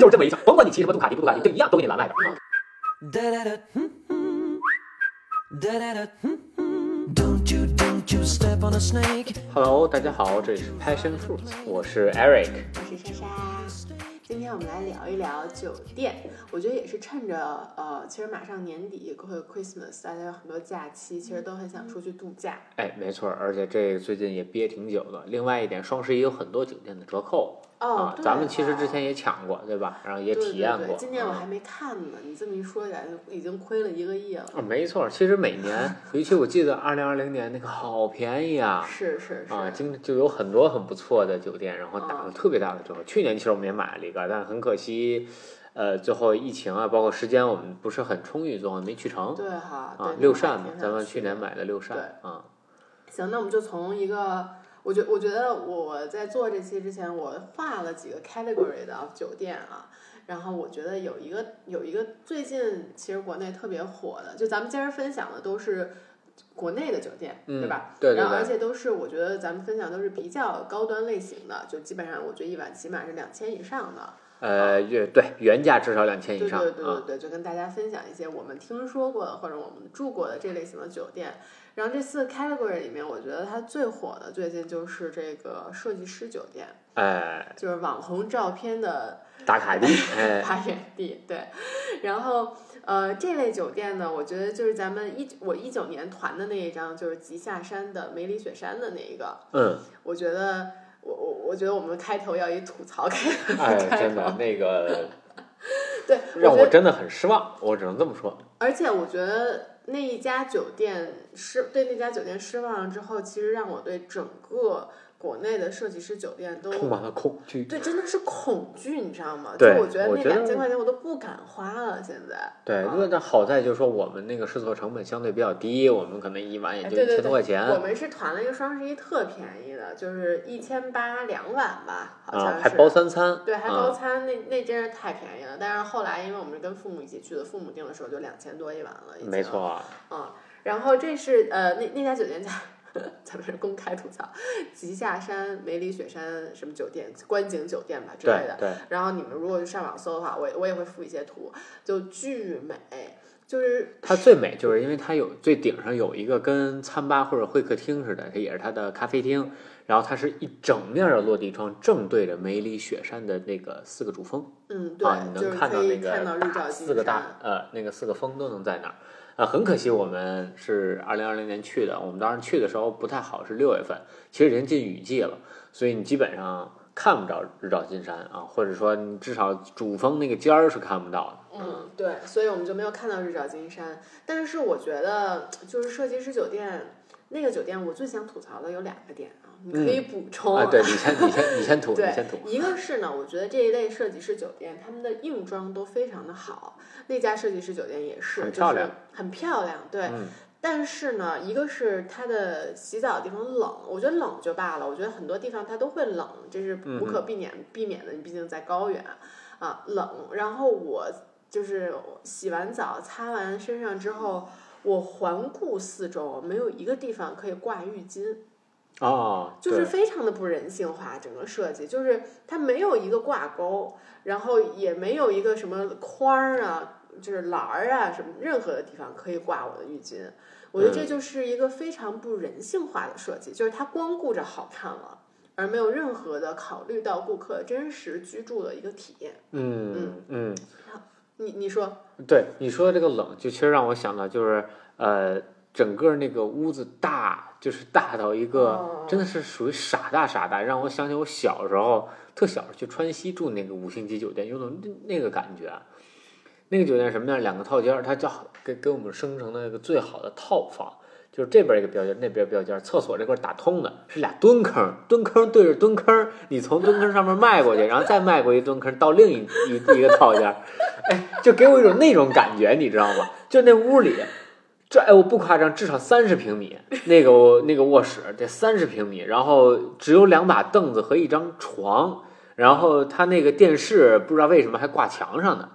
就是这么一下，甭管你骑什么杜卡迪不杜卡迪，就一样都给你拦外边。Don't you, don't you step on a snake. Hello，大家好，这里是 Passion Fruits，我是 Eric。我是莎莎。今天我们来聊一聊酒店，我觉得也是趁着呃，其实马上年底会有 Christmas，大家有很多假期，其实都很想出去度假。哎，没错，而且这最近也憋挺久的。另外一点，双十一有很多酒店的折扣哦啊，咱们其实之哦前也抢过，对吧？然后也体验过。对对，今年我啊还没看呢，你这么一说，感觉已经亏了一个亿了。啊，没错，其实每年，尤其我记得二零二零年那个好便宜啊。是是是，啊，经就有很多很不错的酒店，然后打了嗯特别大的折扣。去年其实我们也买了一个，但很可惜，呃，最后疫情啊，包括时间我们不是很充裕，最后没去成。对哈，啊对，六扇嘛咱们去去年买的六扇对啊。行，那我们就从一个，我觉我觉得我在做这期之前，我画了几个 category 的酒店啊，然后我觉得有一个有一个最近其实国内特别火的，就咱们今儿分享的都是国内的酒店，嗯对吧？对对然后而且都是我觉得咱们分享都是比较高端类型的，就基本上我觉得一晚起码是两千以上的。呃，月对原价至少两千以上对对对。对，就跟大家分享一些我们听说过的或者我们住过的这类型的酒店。然后这四个 category 里面，我觉得它最火的最近就是这个设计师酒店，哎，就是网红照片的打卡地，哎，发源地。对，然后呃，这类酒店呢，我觉得就是咱们一我一九年团的那一张，就是极下山的梅里雪山的那一个，嗯，我觉得我我我觉得我们开头要以吐槽开哎，开真的头，那个对，让我真的很失望，我只能这么说。而且我觉得那一家酒店失对那家酒店失望了之后，其实让我对整个国内的设计师酒店都充满了恐惧。对真的是恐惧，你知道吗？对就我觉得那两千块钱我都不敢花了，现在。对，啊那那好在就是说我们那个试错成本相对比较低，我们可能一晚也哎，就一千多块钱我们是团了一个双十一特便宜的，就是一千八两晚吧，好像是。，啊还包三餐，对，还啊包餐，那那真是太便宜了。但是后来，因为我们是跟父母一起去的，父母订的时候就两千多一晚了，已经。没错。嗯，然后这是呃那那家酒店叫 咱们是公开吐槽，极下山梅里雪山什么酒店观景酒店吧之类的。对对，然后你们如果上网搜的话，我我也会附一些图，就巨美，就是它最美就是因为它有最顶上有一个跟餐吧或者会客厅似的，它也是它的咖啡厅，然后它是一整面的落地窗，正对着梅里雪山的那个四个主峰。嗯对，啊，你就是能看到可以那看到日照四个大。呃那个四个峰都能在那儿。啊，很可惜我们是二零二零年去的，我们当时去的时候不太好，是六月份，其实已经进雨季了，所以你基本上看不着日照金山啊，或者说你至少主峰那个尖儿是看不到的。嗯，对，所以我们就没有看到日照金山。但是我觉得，就是设计师酒店那个酒店，我最想吐槽的有两个点，你可以补充啊，对你先你先你先 吐，你对先吐。一个是呢，我觉得这一类设计师酒店，他们的硬装都非常的好。那家设计师酒店也是，很漂亮，很漂亮，对。嗯但是呢，一个是它的洗澡的地方冷，我觉得冷就罢了，我觉得很多地方它都会冷，这是嗯无可避免、避免的。你毕竟在高原啊，冷。然后我就是洗完澡、擦完身上之后，我环顾四周，没有一个地方可以挂浴巾。哦，就是非常的不人性化，整个设计就是它没有一个挂钩，然后也没有一个什么框儿啊，就是栏儿啊什么任何的地方可以挂我的浴巾。我觉得这就是一个非常不人性化的设计，就是它光顾着好看了，而没有任何的考虑到顾客真实居住的一个体验。嗯。嗯，你你说，对你说的这个冷，就其实让我想到就是呃，整个那个屋子大，就是大到一个、哦真的是属于傻大傻大，让我想起我小时候特小时候去川西住那个五星级酒店，有种那那个感觉。啊那个酒店什么样？两个套间，它叫给给我们生成的一个最好的套房，就是这边一个标间，那边标间，厕所这块打通的，是俩蹲坑，蹲坑对着蹲坑，你从蹲坑上面迈过去，然后再迈过一蹲坑到另一一一个套间儿，哎，就给我一种那种感觉，你知道吗？就那屋里，这哎我不夸张，至少三十平米，那个那个卧室得三十平米，然后只有两把凳子和一张床，然后他那个电视不知道为什么还挂墙上呢。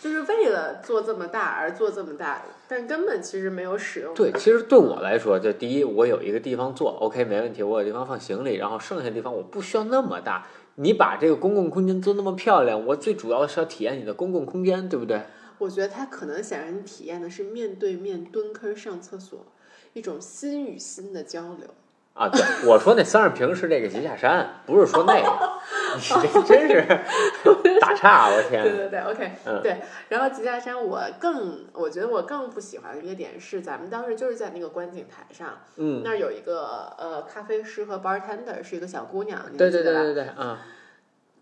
就是为了做这么大而做这么大，但根本其实没有使用。对，其实对我来说，就第一，我有一个地方坐，OK，没问题，我有地方放行李，然后剩下的地方我不需要那么大，你把这个公共空间做那么漂亮，我最主要是要体验你的公共空间，对不对？我觉得他可能想让你体验的是面对面蹲坑上厕所，一种心与心的交流。啊，对，我说那三十平是那个极下山，不是说那个，你这真是 打岔，我天对！对对，OK，、嗯对。然后吉下山，我更我觉得我更不喜欢的一个点是，咱们当时就是在那个观景台上，嗯，那儿有一个呃咖啡师和 bartender 是一个小姑娘，对对对对对，啊，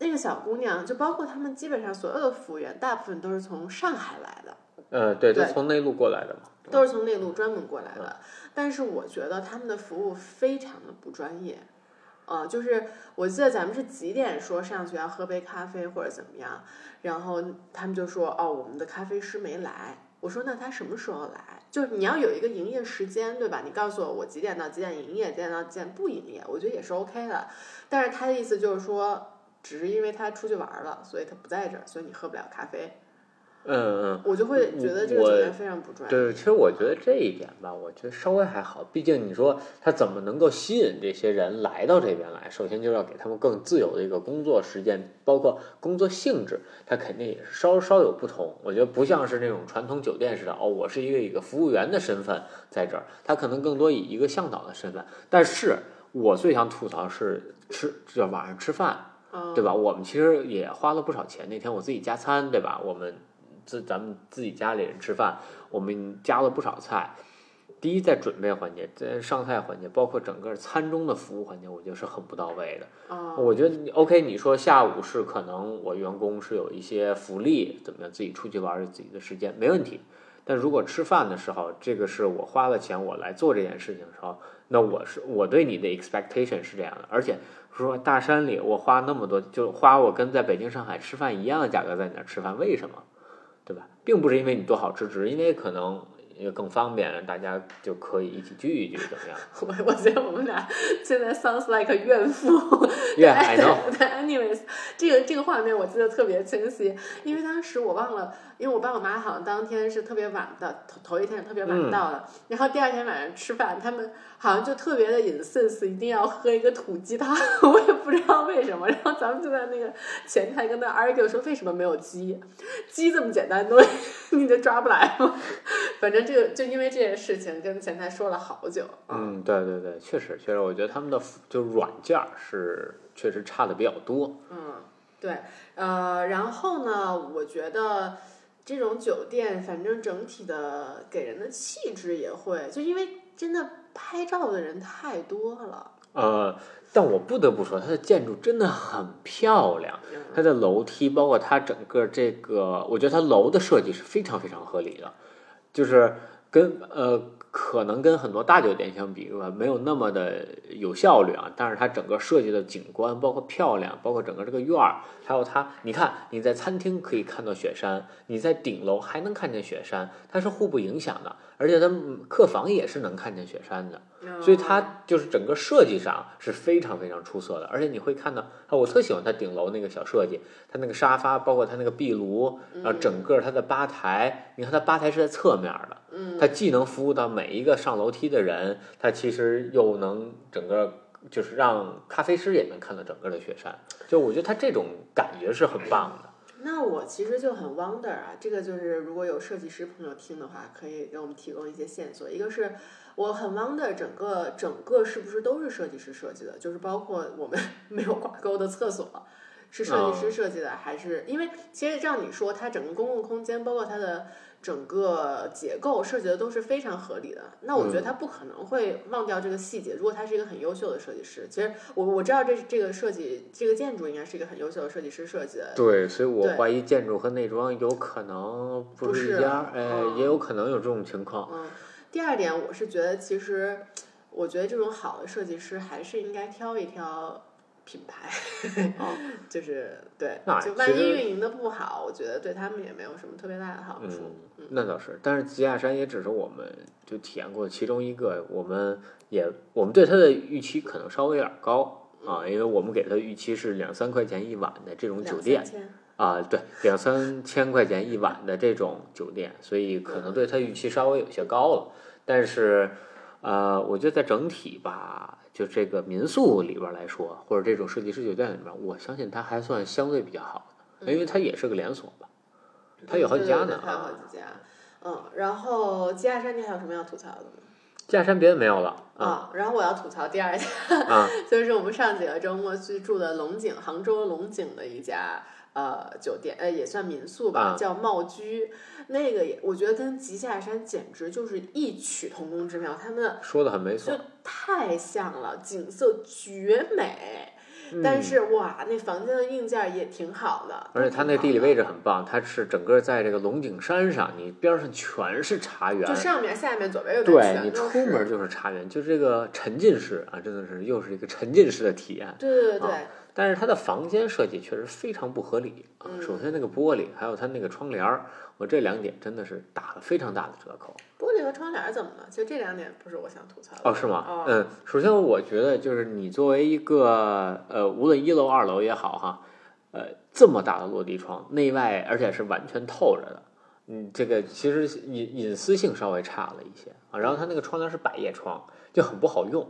那个小姑娘就包括他们基本上所有的服务员，大部分都是从上海来的。呃，对，他对从内陆过来的嘛，都是从内陆专门过来的。但是我觉得他们的服务非常的不专业，呃，就是我记得咱们是几点说上去要喝杯咖啡或者怎么样，然后他们就说哦，我们的咖啡师没来。我说那他什么时候来？就是你要有一个营业时间，对吧？你告诉我我几点到几点营业，几点到几点不营业，我觉得也是 OK 的。但是他的意思就是说，只是因为他出去玩了，所以他不在这儿，所以你喝不了咖啡。嗯嗯。我就会觉得这个我酒店非常不专业。对，其实我觉得这一点吧，我觉得稍微还好。毕竟你说他怎么能够吸引这些人来到这边来？首先就要给他们更自由的一个工作时间，包括工作性质，他肯定也是稍稍有不同。我觉得不像是那种传统酒店似的，哦，我是一个一个服务员的身份在这儿，他可能更多以一个向导的身份。但是我最想吐槽是吃，就晚上吃饭，嗯，对吧？我们其实也花了不少钱。那天我自己加餐，对吧？我们自咱们自己家里人吃饭，我们加了不少菜。第一，在准备环节，在上菜环节，包括整个餐中的服务环节，我觉得是很不到位的。哦，我觉得你 OK，你说下午是可能我员工是有一些福利，怎么样，自己出去玩儿自己的时间，没问题。但如果吃饭的时候，这个是我花了钱我来做这件事情的时候，那我是我对你的 expectation 是这样的，而且说大山里我花那么多，就花我跟在北京、上海吃饭一样的价格在你那儿吃饭，为什么？对吧？并不是因为你多好吃，只是因为可能也更方便，大家就可以一起聚一聚，怎么样 我我觉得我们俩现在 sounds like 怨妇。？Yeah, I know。对，anyways，这个这个画面我记得特别清晰，因为当时我忘了，因为我爸我妈好像当天是特别晚的，头头一天特别晚嗯到的，然后第二天晚上吃饭，他们好像就特别的 insist 一定要喝一个土鸡汤，我也不知道为什么，然后咱们就在那个前台跟他 argue 说为什么没有鸡，鸡这么简单的东西 你就抓不来吗？反正这个就因为这件事情跟前台说了好久啊。嗯，对对对，确实确实，我觉得他们的服就软件儿是确实差的比较多。嗯，对，呃，然后呢，我觉得这种酒店，反正整体的给人的气质也会，就因为真的拍照的人太多了。呃，但我不得不说，它的建筑真的很漂亮，嗯它的楼梯，包括它整个这个，我觉得它楼的设计是非常非常合理的，就是跟呃可能跟很多大酒店相比吧，没有那么的有效率啊，但是它整个设计的景观，包括漂亮，包括整个这个院儿，还有它，你看你在餐厅可以看到雪山，你在顶楼还能看见雪山，它是互不影响的，而且它嗯客房也是能看见雪山的。所以它就是整个设计上是非常非常出色的，而且你会看到，啊，我特喜欢它顶楼那个小设计，它那个沙发，包括它那个壁炉，然后整个它的吧台，你看它吧台是在侧面的，嗯，它既能服务到每一个上楼梯的人，他其实又能整个就是让咖啡师也能看到整个的雪山，就我觉得它这种感觉是很棒的。那我其实就很 wonder 啊，这个就是如果有设计师朋友听的话，可以给我们提供一些线索。一个是我很 wonder 整个整个是不是都是设计师设计的，就是包括我们 没有挂钩的厕所。是设计师设计的，还是因为其实照你说，它整个公共空间，包括它的整个结构设计的都是非常合理的。那我觉得他不可能会忘掉这个细节。如果他是一个很优秀的设计师，其实我我知道这这个设计这个建筑应该是一个很优秀的设计师设计的。对，所以我怀疑建筑和内装有可能不不是是一家，哎，嗯也有可能有这种情况。嗯，第二点，我是觉得其实，我觉得这种好的设计师还是应该挑一挑品牌，啊 就是对那，就万一运营的不好，我觉得对他们也没有什么特别大的好处。嗯，那倒是，但是吉亚山也只是我们就体验过其中一个，我们也我们对它的预期可能稍微有点高啊，因为我们给它的预期是两三块钱一晚的这种酒店啊，对，两三千块钱一晚的这种酒店，所以可能对它预期稍微有些高了，但是呃，我觉得在整体吧，就这个民宿里边来说，或者这种设计师酒店里边，我相信它还算相对比较好的，因为它也是个连锁吧，它有好几家呢啊。几家。嗯，然后鸡亚山你还有什么要吐槽的吗？假山别的没有了啊啊，然后我要吐槽第二家，嗯 就是我们上几个周末去住的龙井，杭州龙井的一家呃酒店，呃也算民宿吧，啊叫茂居。那个也我觉得跟吉下山简直就是异曲同工之妙，他们说的很没错就。太像了，景色绝美。但是哇，那房间的硬件也挺好的，嗯而且它那地理位置很棒，它是整个在这个龙井山上，你边上全是茶园就，上面、下面、左边、右边对你出门就是茶园，就是这个沉浸式啊，真的是又是一个沉浸式的体验。对对对对，啊但是它的房间设计确实非常不合理啊！嗯首先那个玻璃，还有它那个窗帘儿，我这两点真的是打了非常大的折扣。玻璃和窗帘怎么了？其实这两点不是我想吐槽的。哦，是吗？哦嗯，首先我觉得就是你作为一个呃，无论一楼二楼也好哈，呃，这么大的落地窗，内外而且是完全透着的，嗯，这个其实隐隐私性稍微差了一些啊。然后它那个窗帘是百叶窗，就很不好用。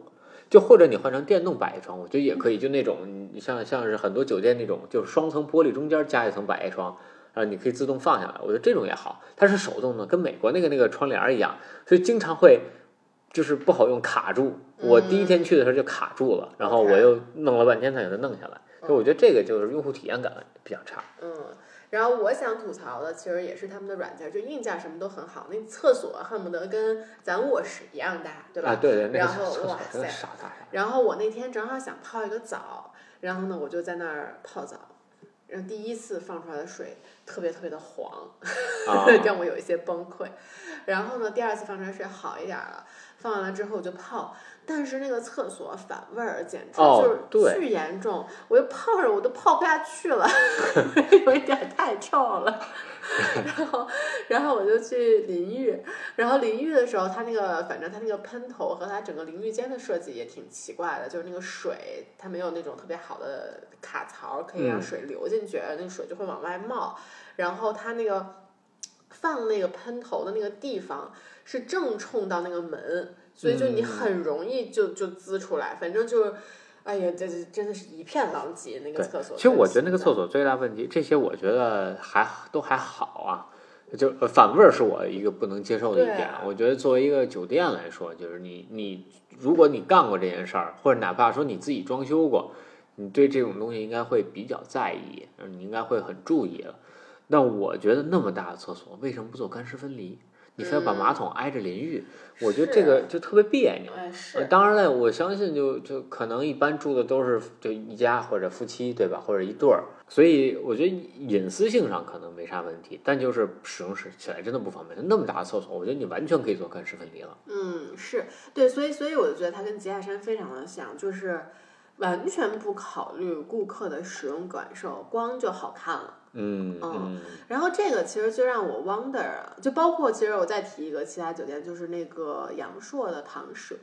就或者你换成电动百叶窗，我觉得也可以。就那种你像像是很多酒店那种，就是双层玻璃中间加一层百叶窗，然后你可以自动放下来。我觉得这种也好，它是手动的，跟美国那个那个窗帘一样，所以经常会就是不好用，卡住。我第一天去的时候就卡住了，然后我又弄了半天才给它弄下来。所以我觉得这个就是用户体验感比较差。嗯，然后我想吐槽的其实也是他们的软件，就硬件什么都很好，那厕所恨不得跟咱卧室一样大，对吧？啊，对对，那个然后哇塞。然后我那天正好想泡一个澡，然后呢我就在那儿泡澡，然后第一次放出来的水特别特别的黄，啊让我有一些崩溃。然后呢，第二次放出来水好一点了，放完了之后我就泡，但是那个厕所反味儿简直哦就是巨严重，我就泡着我都泡不下去了，有一点太臭了。然后，然后我就去淋浴，然后淋浴的时候，它那个反正它那个喷头和它整个淋浴间的设计也挺奇怪的，就是那个水它没有那种特别好的卡槽可以让嗯水流进去，那个水就会往外冒。然后它那个放那个喷头的那个地方是正冲到那个门，所以就你嗯很容易就就滋出来，反正就是。哎呀，这这真的是一片狼藉，那个厕所。其实我觉得那个厕所最大问题，这些我觉得还都还好啊。就呃反味儿是我一个不能接受的一点。我觉得作为一个酒店来说，就是你你如果你干过这件事儿，或者哪怕说你自己装修过，你对这种东西应该会比较在意，嗯你应该会很注意了。那我觉得那么大的厕所，为什么不做干湿分离？你非要把马桶挨着淋浴，我觉得这个就特别别扭。哎呃是，当然了，我相信就就可能一般住的都是就一家或者夫妻，对吧？或者一对儿，所以我觉得隐私性上可能没啥问题，但就是使用起起来真的不方便。那么大的厕所，我觉得你完全可以做干湿分离了。嗯，是对，所以所以我就觉得它跟吉亚山非常的像，就是完全不考虑顾客的使用感受，光就好看了。嗯嗯然后这个其实就让我 wonder 啊，就包括其实我再提一个其他酒店，就是那个阳朔的唐舍，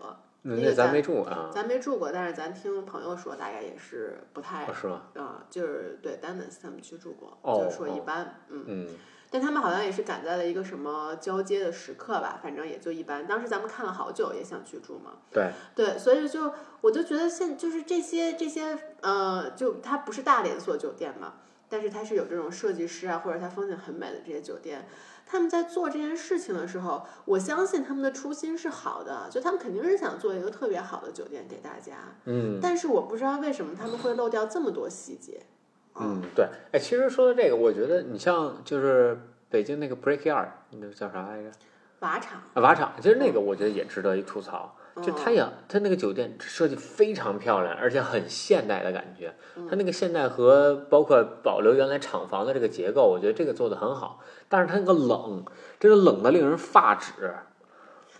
嗯，那个咱没住啊，咱没住过，但是咱听朋友说大概也是不太哦是吗？啊、就是对 a n s 他们去住过，哦就是说一哦般，嗯。嗯但他们好像也是赶在了一个什么交接的时刻吧，反正也就一般。当时咱们看了好久，也想去住嘛。对，对，所以就我就觉得现就是这些这些呃，就它不是大连锁酒店嘛，但是它是有这种设计师啊，或者它风景很美的这些酒店，他们在做这件事情的时候，我相信他们的初心是好的，就他们肯定是想做一个特别好的酒店给大家。嗯但是我不知道为什么他们会漏掉这么多细节。嗯对。哎，其实说到这个，我觉得你像就是北京那个 Break Yard，那个叫啥来着？瓦厂，啊，瓦厂，其实那个我觉得也值得一吐槽。就它嗯也，它那个酒店设计非常漂亮，而且很现代的感觉。嗯它那个现代和包括保留原来厂房的这个结构，我觉得这个做的很好。但是它那个冷，真的冷的令人发指。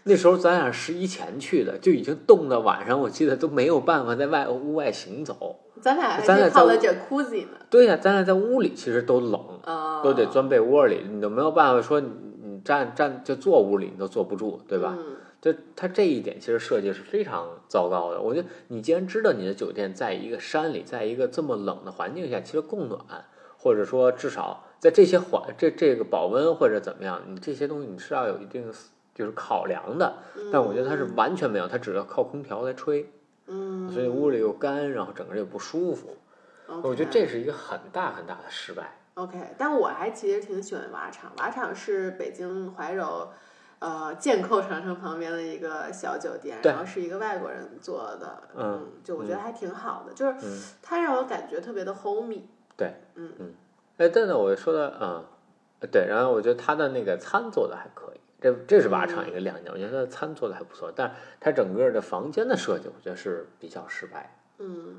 那时候咱俩十一前去的，就已经冻到晚上，我记得都没有办法在外屋外行走。咱俩还咱俩在去泡了 jacuzzi 呢。对呀、咱俩在屋里其实都冷，啊，都得钻被窝里，你都没有办法说你你站站就坐屋里你都坐不住，对吧？嗯就它这一点其实设计是非常糟糕的。我觉得你既然知道你的酒店在一个山里，在一个这么冷的环境下，其实供暖，或者说至少在这些环这这个保温或者怎么样，你这些东西你是要有一定就是考量的。但我觉得它是完全没有，它只要靠空调来吹。嗯，所以屋里又干，然后整个人又不舒服。我觉得这是一个很大很大的失败。OK，但我还其实挺喜欢瓦厂，瓦厂是北京怀柔。呃，剑扣长城旁边的一个小酒店，然后是一个外国人做的，嗯，就我觉得还挺好的，就是嗯它让我感觉特别的 homey，对，嗯嗯，哎，但是我说的，嗯，对，然后我觉得他的那个餐做的还可以，这这是瓦厂一个亮点，我觉得他的餐做的还不错，但是他整个的房间的设计，我觉得是比较失败。嗯，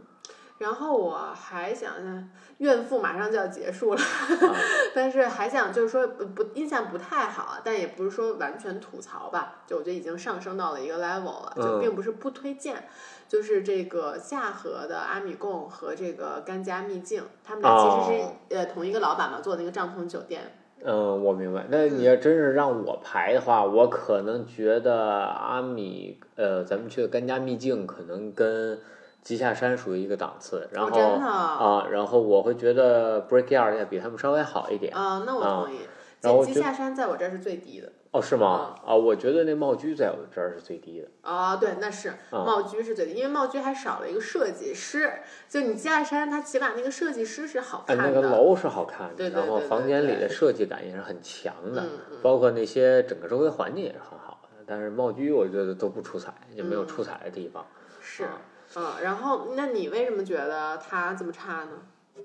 然后我还想想，怨妇马上就要结束了，啊 但是还想就是说不不印象不太好啊，但也不是说完全吐槽吧，就我觉得已经上升到了一个 level 了，就嗯并不是不推荐。就是这个下河的阿米贡和这个甘家秘境，他们俩其实是、哦呃同一个老板嘛做那个帐篷酒店。嗯，我明白。那你要真是让我排的话，我可能觉得阿米，呃，咱们去的甘家秘境可能跟极下山属于一个档次，然后哦真的啊，然后我会觉得 Breakyard 要比他们稍微好一点。啊、那我啊同意。然后就吉吉下山在我这儿是最低的哦，是吗？啊，我觉得那茂居在我这儿是最低的。啊、对，那是啊茂居是最低，因为茂居还少了一个设计师。就你下山，它起码那个设计师是好哎，看的。那个楼是好看的，对对然后房间里的设计感也是很强的，包括那些整个周围环境也是很好的。但是茂居我觉得都不出彩，也没有嗯出彩的地方。是啊，嗯，然后那你为什么觉得它这么差呢？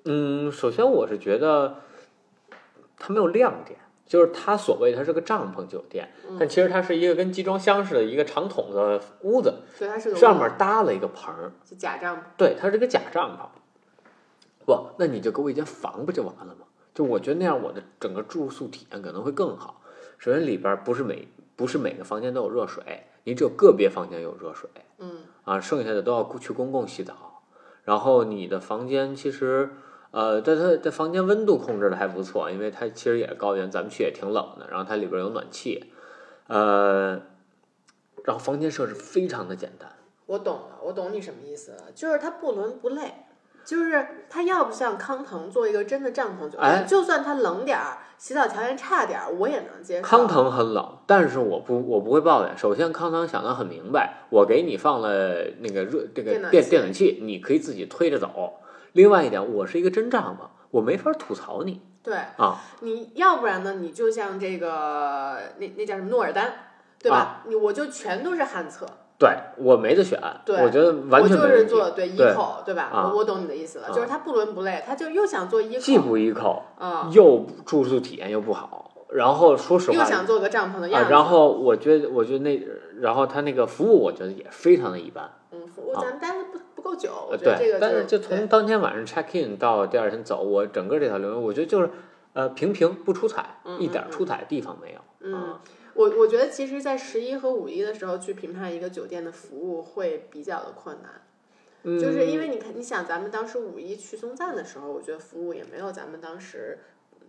嗯，首先我是觉得它没有亮点，就是它所谓它是个帐篷酒店，嗯但其实它是一个跟集装箱似的一个长筒的屋子，所以它是个上面搭了一个棚儿，是假帐篷。对，它是个假帐篷。不，那你就给我一间房不就完了吗？就我觉得那样，我的整个住宿体验可能会更好。首先里边不是每不是每个房间都有热水，你只有个别房间有热水嗯啊，剩下的都要去公共洗澡。然后你的房间其实，呃，但它的房间温度控制的还不错，因为它其实也是高原，咱们去也挺冷的。然后它里边有暖气，呃，然后房间设置非常的简单。我懂了，我懂你什么意思了，就是它不伦不类，就是它要不像康腾做一个真的帐篷酒店，哎就算它冷点儿，洗澡条件差点儿，我也能接受。康腾很冷，但是我不我不会抱怨。首先，康腾想的很明白，我给你放了那个热这个电电暖气电暖气，你可以自己推着走。另外一点，我是一个真帐篷，我没法吐槽你对，啊。你要不然呢，你就像这个那那叫什么诺尔丹，对吧？啊你我就全都是旱厕，对我没得选，对我觉得完全我就是。做对一对口，对吧？啊我我懂你的意思了，啊就是他不伦不类，他就又想做一既，不一口，啊，又住宿体验又不好。然后说实话又，想做个帐篷的样啊，子，然后我觉得，我觉得那，然后他那个服务，我觉得也非常的一般。嗯，服务咱们待的不不够久，我呃，觉得这对，个但是就从当天晚上 check in 到第二天走，我整个这条流程，我觉得就是呃平平不出彩，嗯一点嗯出彩的地方没有。嗯啊，我我觉得其实，在十一和五一的时候去评判一个酒店的服务会比较的困难，嗯就是因为你看，你想咱们当时五一去松赞的时候，我觉得服务也没有咱们当时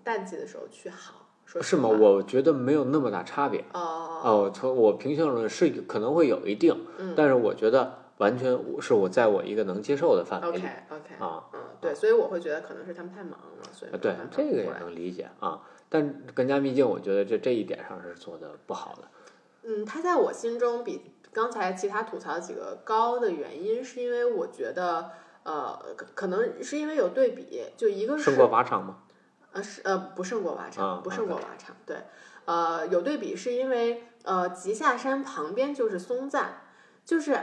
淡季的时候去好，说是吗？我觉得没有那么大差别。哦哦，从我平性论是可能会有一定，嗯但是我觉得完全是我在我一个能接受的范围 OK，OK，啊。嗯，对，所以我会觉得可能是他们太忙了，所以对这个也能理解啊。但更加秘境，我觉得这这一点上是做的不好的。嗯，他在我心中比刚才其他吐槽几个高的原因，是因为我觉得，呃，可可能是因为有对比，就一个是胜过靶场吗？呃是呃不胜过瓦场，啊不胜过瓦场，对，呃有对比是因为呃吉下山旁边就是松赞，就是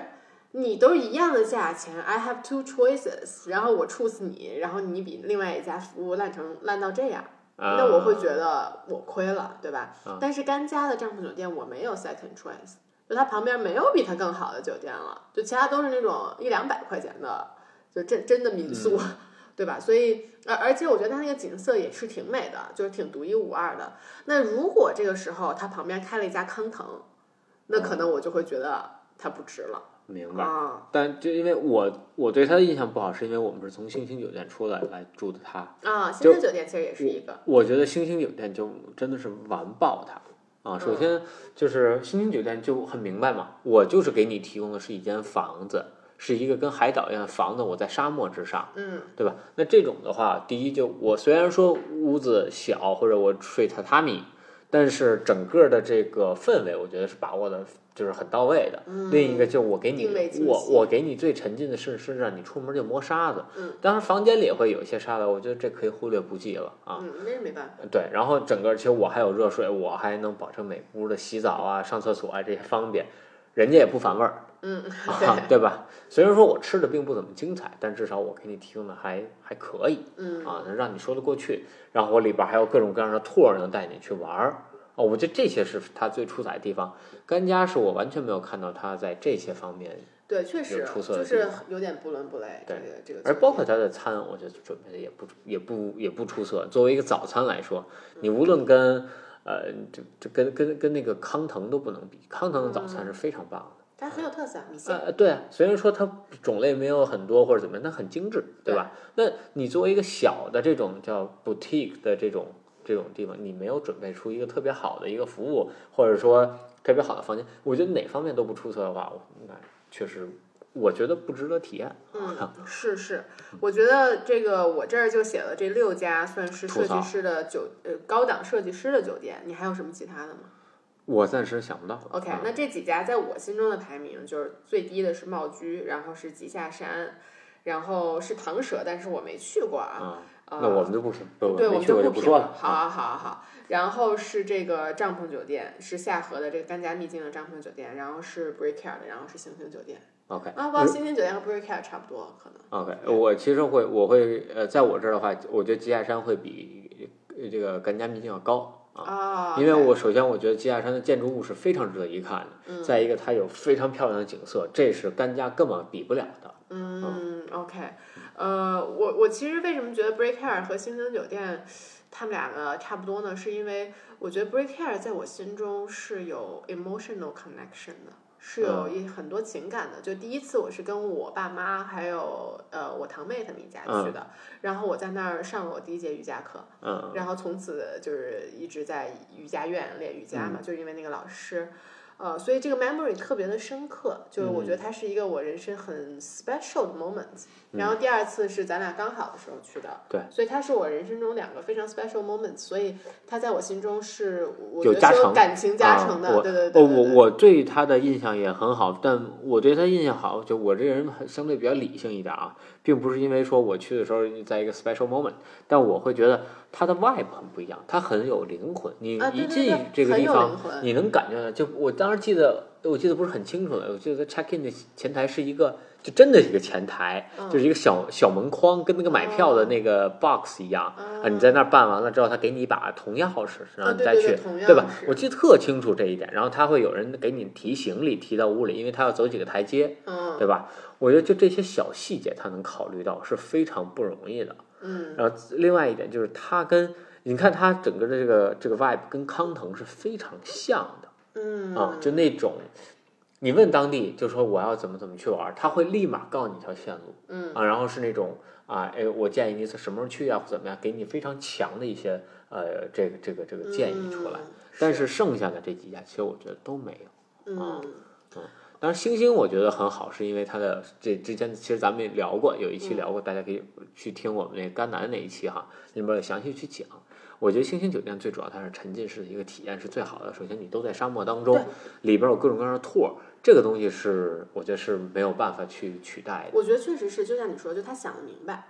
你都一样的价钱，I have two choices，然后我处死你，然后你比另外一家服务烂成烂到这样。那我会觉得我亏了，对吧？啊但是甘家的帐篷酒店我没有 second choice，就它旁边没有比它更好的酒店了，就其他都是那种一两百块钱的，就真真的民宿，对吧？所以而而且我觉得它那个景色也是挺美的，就是挺独一无二的。那如果这个时候它旁边开了一家康腾，那可能我就会觉得它不值了明白。啊但就因为我我对他的印象不好，是因为我们是从星星酒店出来来住的他。啊！星星酒店其实也是一个，我觉得星星酒店就真的是完爆他啊！首先就是星星酒店就很明白嘛，我就是给你提供的是一间房子，是一个跟海岛一样的房子，我在沙漠之上，嗯对吧？那这种的话，第一就我虽然说屋子小或者我睡榻榻米，但是整个的这个氛围，我觉得是把握的，就是很到位的。另一个就是我给你我我给你最沉浸的是是让你出门就摸沙子，嗯，当然房间里也会有一些沙子，我觉得这可以忽略不计了啊。嗯，那是没办法。对，然后整个其实我还有热水，我还能保证每屋的洗澡啊、上厕所啊这些方便，人家也不反味儿。嗯，啊，对吧？虽然说我吃的并不怎么精彩，但至少我给你提供的还还可以嗯啊，能让你说得过去。然后我里边还有各种各样的 tour 能带你去玩儿哦，我觉得这些是它最出彩的地方。甘家是我完全没有看到它在这些方面，对，确实出色的就是有点不伦不类。这对个这个，而包括它的餐，我觉得准备的也不也不也不出色。作为一个早餐来说，你无论跟呃这这跟跟跟那个康腾都不能比，康腾的早餐是非常棒的。它很有特色，米线。呃，对啊，虽然说它种类没有很多或者怎么样，但很精致，对吧？那你作为一个小的这种叫 boutique 的这种这种地方，你没有准备出一个特别好的一个服务，或者说特别好的房间，我觉得哪方面都不出色的话，那确实我觉得不值得体验。嗯，是是，我觉得这个我这儿就写了这六家算是设计师的酒呃高档设计师的酒店，你还有什么其他的吗我暂时想不到。？OK，啊那这几家在我心中的排名就是最低的是茂居，然后是吉下山，然后是唐舍，但是我没去过啊。啊，那我们就不评，不对，我们就不评了。好好好。然后是这个帐篷酒店，是下河的这个甘家秘境的帐篷酒店，然后是 Brickyard 的，然后是星星酒店。OK 啊，不星星酒店和 Brickyard 差不多，可能。OK，我其实会我会呃，在我这儿的话，我觉得吉下山会比呃这个甘家秘境要高。啊，啊，因为我首先我觉得吉亚山的建筑物是非常值得一看的，嗯再一个它有非常漂亮的景色，这是甘家根本比不了的。嗯，OK，呃，我我其实为什么觉得 Brickyard 和星星酒店他们两个差不多呢？是因为我觉得 Brickyard 在我心中是有 emotional connection 的。是有一很多情感的，就第一次我是跟我爸妈还有呃我堂妹他们一家去的，然后我在那儿上了我第一节瑜伽课，嗯，然后从此就是一直在瑜伽院练瑜伽嘛，就是因为那个老师，呃，所以这个 memory 特别的深刻，就是我觉得它是一个我人生很 special 的 moment。然后第二次是咱俩刚好的时候去的，对，所以它是我人生中两个非常 special moments，所以它在我心中是有加成是感情加成的，啊、对对对对对我我对他的印象也很好，但我对他印象好，就我这个人很相对比较理性一点啊，并不是因为说我去的时候在一个 special moment，但我会觉得它的 vibe 很不一样，它很有灵魂。你一进这个地方你能感觉到，就我当时记得，我记得不是很清楚了，我记得在 check in 的前台是一个。就真的是一个前台，嗯就是一个小小门框，跟那个买票的那个 box 一样。啊，你在那儿办完了之后，他给你一把铜钥匙，然后你再去，对对铜对吧？我记得特清楚这一点。然后他会有人给你提行李提到屋里，因为他要走几个台阶，嗯对吧？我觉得就这些小细节他能考虑到是非常不容易的。嗯然后另外一点就是他跟你看他整个的这个这个 vibe 跟康腾是非常像的嗯啊，就那种。你问当地，就说我要怎么怎么去玩，他会立马告诉你一条线路，嗯啊，然后是那种啊，哎，我建议你什么时候去啊，或怎么样，给你非常强的一些呃，这个这个这个建议出来。嗯但是剩下的这几家，其实我觉得都没有。啊嗯当然，星星我觉得很好，是因为它的这之前其实咱们也聊过，有一期聊过，大家可以去听我们那个甘南那一期哈，里面有详细去讲。我觉得星星酒店最主要它是沉浸式的一个体验是最好的。首先，你都在沙漠当中，里边有各种各样的 tour，这个东西是我觉得是没有办法去取代的。我觉得确实是，就像你说，就他想的明白，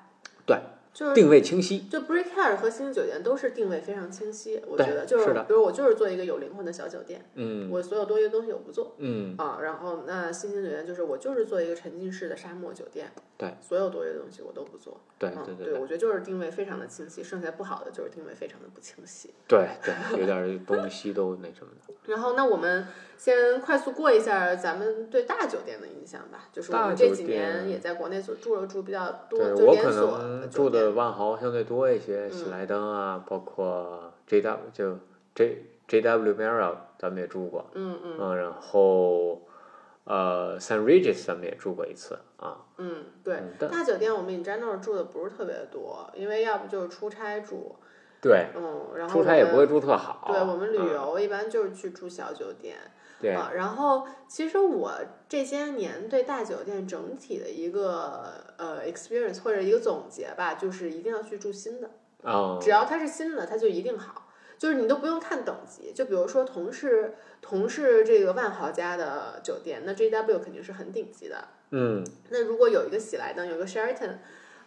对，就是定位清晰，就 Brickyard 和星星酒店都是定位非常清晰，我觉得就是的比如我就是做一个有灵魂的小酒店，嗯我所有多余的东西我不做嗯，啊，然后那星星酒店就是我就是做一个沉浸式的沙漠酒店，对，所有多余的东西我都不做，对嗯，对对我觉得就是定位非常的清晰，剩下不好的就是定位非常的不清晰。对对，有点东西都那什么的。然后那我们先快速过一下咱们对大酒店的印象吧，就是我们这几年也在国内所住了住比较多，对就我可能酒店。住的万豪相对多一些，喜嗯来登啊，包括 J W 就 J J W Marriott 咱们也住过，嗯嗯。嗯，然后呃 San Regis 咱们也住过一次啊，嗯，对，嗯大酒店我们 in general 住的不是特别多，因为要不就是出差住，对，嗯，然后出差也不会住特好，对我们旅嗯。游一般就是去住小酒店、对，啊。然后其实我这些年对大酒店整体的一个呃 experience 或者一个总结吧，就是一定要去住新的，哦，只要它是新的，它就一定好。就是你都不用看等级，就比如说同是同是这个万豪家的酒店，那 JW 肯定是很顶级的。嗯那如果有一个喜来登，有个 Sheraton，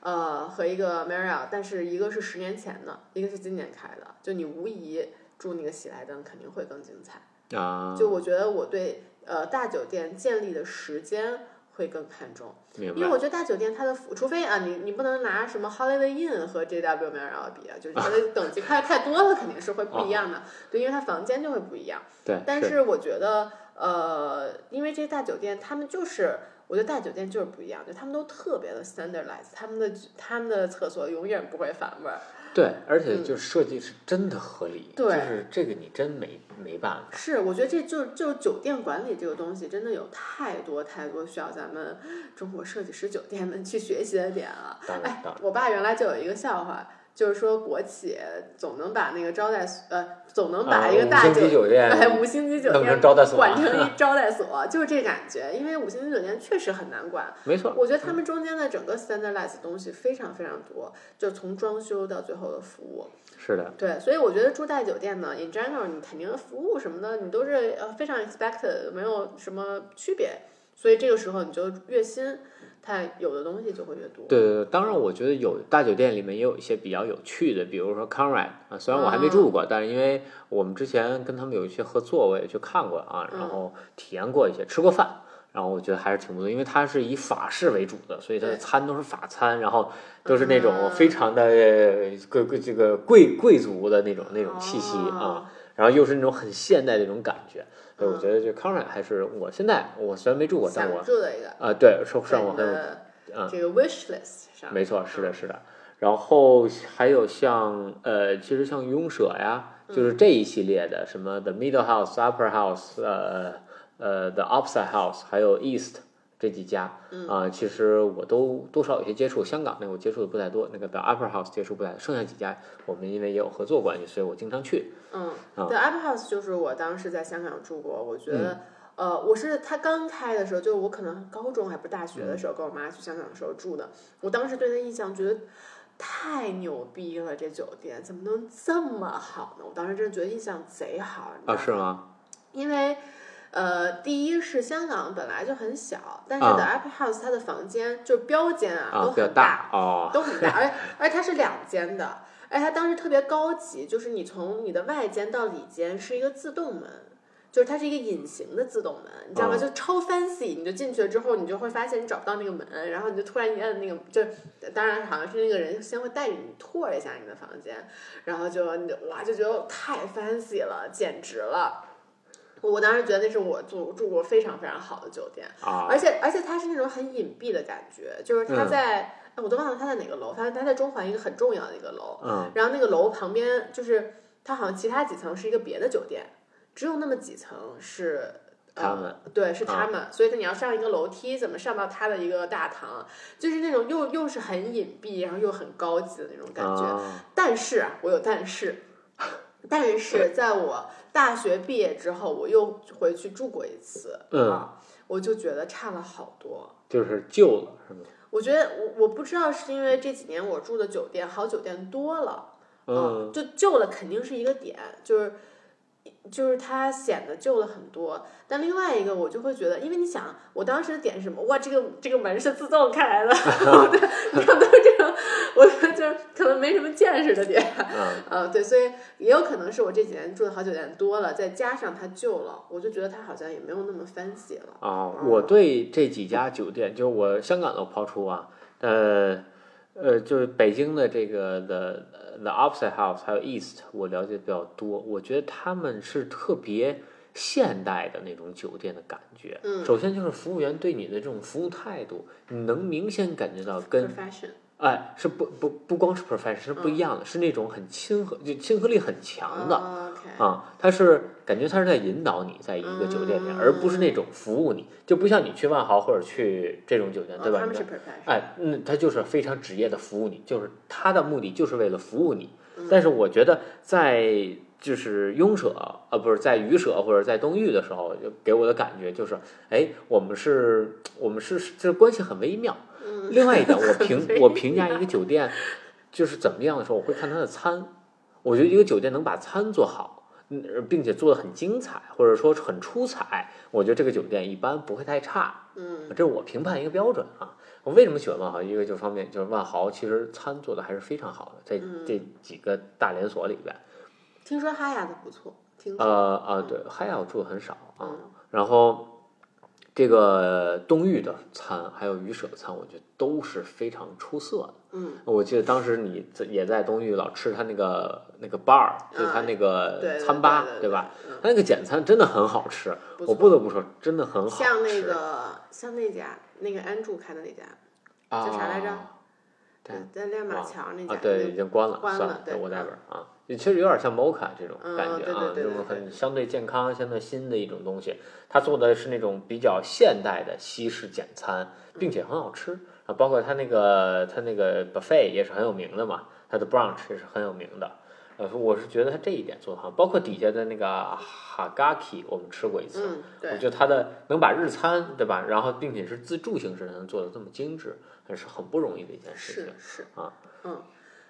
呃，和一个 Marriott，但是一个是十年前的，一个是今年开的，就你无疑住那个喜来登肯定会更精彩。啊，就我觉得我对呃大酒店建立的时间会更看重，因为我觉得大酒店它的服，除非啊你你不能拿什么 Holiday Inn 和 JW Marriott 比啊，就是它的等级太太多了，肯定是会不一样的。对，因为它房间就会不一样。对，但是我觉得呃，因为这些大酒店他们就是。我觉得大酒店就是不一样，就他们都特别的 standardize，他们的他们的厕所永远不会反味儿。对，而且就是设计是真的合理，嗯对就是这个你真没没办法。是，我觉得这就就酒店管理这个东西，真的有太多太多需要咱们中国设计师酒店们去学习的点了。哎当然当然，我爸原来就有一个笑话，就是说国企总能把那个招待所呃，总能把啊一个大酒店哎五星级酒店招待所管成一 招待所，就是这感觉。因为五星级酒店确实很难管，没错，我觉得他们中间的整个 standardize 的东西非常非常多，就从装修到最后的服务。是的，对，所以我觉得住大酒店呢，in general，你肯定服务什么的，你都是呃非常 expected，没有什么区别。所以这个时候你就月薪，它有的东西就会越多。对对对，当然我觉得有大酒店里面也有一些比较有趣的，比如说 Conrad 啊，虽然我还没住过，但是因为我们之前跟他们有一些合作，我也去看过啊，然后体验过一些，吃过饭。然后我觉得还是挺不错，因为它是以法式为主的，所以它的餐都是法餐，然后都是那种嗯非常的呃贵贵这个贵贵族的那种那种气息啊，哦然后又是那种很现代的那种感觉，所以我嗯觉得这 Conrad 还是我现在我虽然没住过，但我住的一个，啊对是在你让我很有的嗯这个 wish list 上。没错，是的，是的。然后还有像呃，其实像雍舍呀，就是这一系列的，什么 The Middle House、Upper House、呃呃 The Upside House，还有 East 这几家啊、其实我都多少有些接触。香港那个我接触的不太多，那个 The Upper House 接触不太多，剩下几家我们因为也有合作关系，所以我经常去。嗯啊，The Apple House 就是我当时在香港住过，我觉得。嗯呃，我是他刚开的时候，就是我可能高中还不是大学嗯的时候，跟我妈去香港的时候住的。我当时对他印象觉得太牛逼了，这酒店怎么能这么好呢？我当时真的觉得印象贼好，啊，是吗？因为，呃，第一是香港本来就很小，但是啊 The Apple House 它的房间就标间啊都啊，比较很大哦。都很大，而而且它是两间的，而且它当时特别高级，就是你从你的外间到里间是一个自动门。就是它是一个隐形的自动门，你知道吗？哦就超 fancy，你就进去了之后，你就会发现你找不到那个门，然后你就突然一按那个，就当然好像是那个人先会带着你 tour 一下你的房间，然后就你就哇就觉得太 fancy 了，简直了。我当时觉得那是我住住过非常非常好的酒店，啊而且而且它是那种很隐蔽的感觉，就是它嗯在，哎我都忘了它在哪个楼，它它在中环一个很重要的一个楼，嗯然后那个楼旁边就是它好像其他几层是一个别的酒店，只有那么几层是。他们呃、对，是他啊们，所以你要上一个楼梯，怎么上到他的一个大堂，就是那种又又是很隐蔽，然后又很高级的那种感觉。啊但是啊，我有但是，但是在我大学毕业之后，我又回去住过一次，嗯啊，我就觉得差了好多。就是旧了是吗？我觉得我我不知道是因为这几年我住的酒店好酒店多了，啊嗯，就旧了肯定是一个点，就是就是它显得旧了很多。但另外一个我就会觉得，因为你想，我当时的点是什么？哇，这个这个门是自动开的，你看都是这种，我就是可能没什么见识的点。嗯呃，对，所以也有可能是我这几年住的好酒店多了，再加上它旧了，我就觉得它好像也没有那么 fancy 了。啊，我对这几家酒店，就是我香港的抛出啊，呃呃，就是北京的这个 the the Opposite House 还有 East，我了解比较多。我觉得他们是特别现代的那种酒店的感觉。嗯首先就是服务员对你的这种服务态度，你能明显感觉到跟哎是不不不光是 professional 是不一样的，是那种很亲和，就亲和力很强的。啊，他是感觉他是在引导你在一个酒店里面，而不是那种服务你，就不像你去万豪或者去这种酒店，对吧？他们是 profession，哎，嗯，他就是非常职业的服务你，就是他的目的就是为了服务你。但是我觉得在就是雍舍啊，不是在余舍或者在东域的时候，就给我的感觉就是，哎，我们是，我们是，这关系很微妙。嗯，另外一点，我 评我评价一个酒店就是怎么样的时候，我会看它的餐。我觉得一个酒店能把餐做好，嗯，并且做的很精彩，或者说很出彩，我觉得这个酒店一般不会太差。嗯，这是我评判一个标准啊。我为什么喜欢万豪？一个就方面就是万豪其实餐做的还是非常好的，在嗯这几个大连锁里边。听说哈雅的不错，听说。呃啊，对，哈雅我住的很少啊。嗯然后这个东域的餐还有鱼舍的餐，我觉得都是非常出色的。嗯，我记得当时你在也在东域老吃他那个那个 bar，就他那个餐吧，对对吧？？对他那个简餐真的很好吃，不我不得不说，真的很好吃。像那个像那家那个安住开的那家，啊叫啥来着对在亮马桥那家，啊，对，已经关了，关算了，了对 whatever 啊，其实有点像 Mocha 这种嗯感觉啊，这种很相对健康、相对新的一种东西。它做的是那种比较现代的西式简餐，并且很好吃啊，包括它那个它那个 buffet 也是很有名的嘛，它的 brunch 也是很有名的。呃，我是觉得它这一点做得好，包括底下的那个 Hagaki，我们吃过一次，嗯，我，觉得它的能把日餐对吧，然后并且是自助形式能做的这么精致，还是很不容易的一件事情是。是啊，嗯。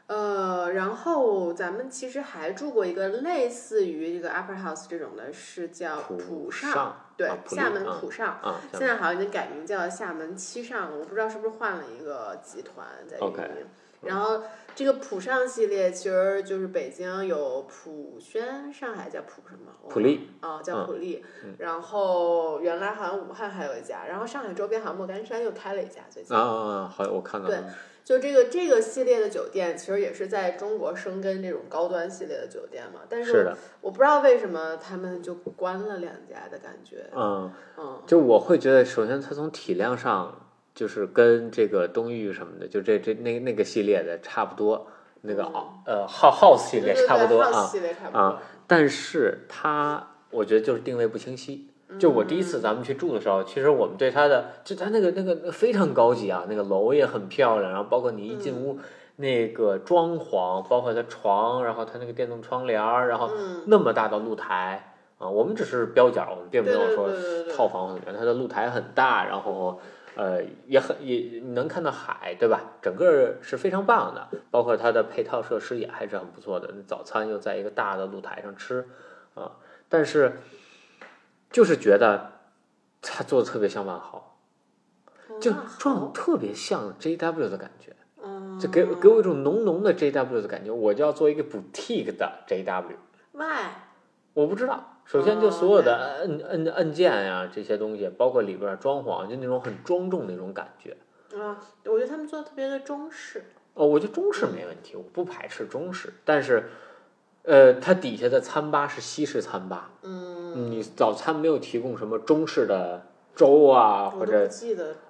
呃，然后咱们其实还住过一个类似于这个 Upper House 这种的，是叫浦浦上对，啊厦门浦上，现在好像已经改名叫厦门七上了，我不知道是不是换了一个集团在运 OK 营。然后这个浦上系列其实就是北京有浦轩，上海叫浦什么？我普利啊、叫嗯普利。然后原来好像武汉还有一家，然后上海周边好像莫干山又开了一家，最近。啊！好，我看到对了。就这个这个系列的酒店，其实也是在中国生根这种高端系列的酒店嘛。但是，我不知道为什么他们就关了两家的感觉。嗯，嗯，就我会觉得，首先它从体量上就是跟这个东域什么的，就这这那那个系列的差不多，那个嗯呃 House House 系列差不多啊系列差不多。啊，但是它我觉得就是定位不清晰。就我第一次咱们去住的时候，其实我们对它的，就它那个那个非常高级啊，那个楼也很漂亮，然后包括你一进屋，那个装潢，包括它床，然后它那个电动窗帘儿，然后嗯，那么大的露台啊，我们只是标价，我们并没有说套房很远，它的露台很大，然后呃也很也能看到海，对吧？整个是非常棒的，包括它的配套设施也还是很不错的。早餐又在一个大的露台上吃啊，但是就是觉得他做的特别像万豪，就哇状特别像 JW 的感觉。嗯，就给给我一种浓浓的 JW 的感觉，我就要做一个 boutique 的 JW。why？我不知道，首先就所有的按按按键呀、这些东西，包括里边儿装潢，就那种很庄重那种感觉。啊，我觉得他们做的特别的中式。哦，我觉得中式没问题，我不排斥中式，但是，呃，它底下的餐吧是西式餐吧，嗯，你早餐没有提供什么中式的粥啊，或者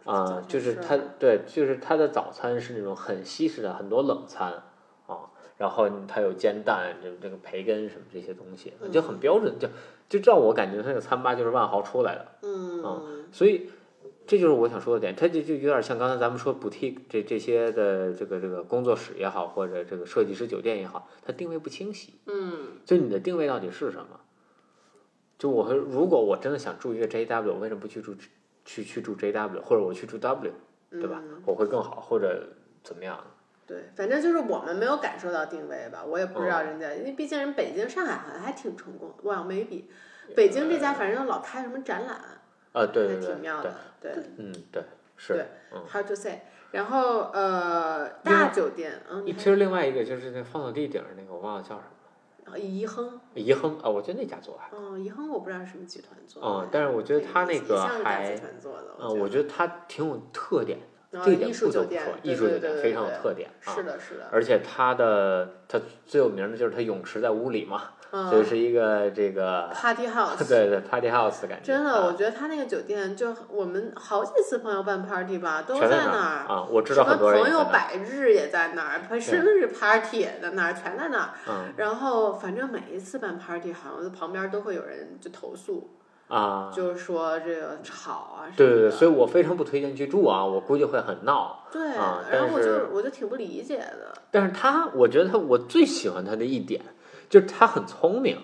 啊、就是它对，就是它的早餐是那种很西式的，很多冷餐啊，然后它有煎蛋，这这个培根什么这些东西，就很标准，就就让我感觉那个餐吧就是万豪出来的，嗯，所以这就是我想说的点，它就就有点像刚才咱们说 boutique 这这些的这个这个工作室也好，或者这个设计师酒店也好，它定位不清晰，嗯，就你的定位到底是什么？就我会，如果我真的想住一个 JW，我为什么不去住去去住 JW，或者我去住 W，对吧？嗯我会更好，或者怎么样？对，反正就是我们没有感受到定位吧，我也不知道嗯人家，因为毕竟人北京、上海好像还挺成功，哇，没比北京这家反正老开什么展览，啊，对还对对对挺妙的，，对嗯，对，是对。嗯，，hard to say。然后呃，大酒店，嗯，其实另外一个就是那放到地顶上那个，我忘了叫什么，还宜亨，怡亨啊，我觉得那家做的还，哦，宜亨我不知道是什么集团做的，嗯，但是我觉得他那个还嗯，我觉觉得他挺有特点的。得这一点不得不说，，对艺术酒店非常有特点啊。是的，是的，而且他的他最有名的就是他泳池在屋里嘛，就嗯是一个这个，Party House，对对 party house 的感觉。真的，啊我觉得他那个酒店就我们好几次朋友办 party 吧，都在那那儿。啊，我知什么道很多人朋友百日也在那儿，生日 party 也在那儿，全在那儿。嗯然后反正每一次办 party，好像旁边都会有人就投诉，啊，就是说这个吵啊什么的。对对对，所以我非常不推荐去住啊，我估计会很闹。对，啊然后我就我就挺不理解的。但是他，我觉得他，我最喜欢他的一点就是他很聪明，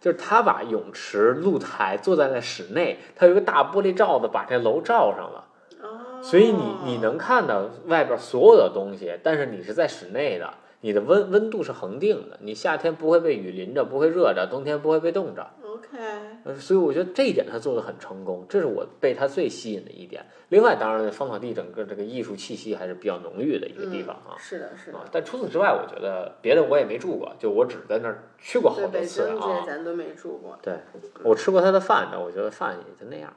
就是他把泳池、露台坐在了室内，他有一个大玻璃罩子把这楼罩上了。哦。所以你你能看到外边所有的东西，但是你是在室内的，你的温温度是恒定的，你夏天不会被雨淋着，不会热着，冬天不会被冻着。OK，呃，所以我觉得这一点他做的很成功，这是我被他最吸引的一点。另外，当然芳草地整个这个艺术气息还是比较浓郁的一个地方啊。嗯是的，是的啊，，但除此之外，我觉得别的我也没住过，就我只在那儿去过好对，多北京这些次啊。咱都没住过。对，我吃过他的饭，但我觉得饭也就那样，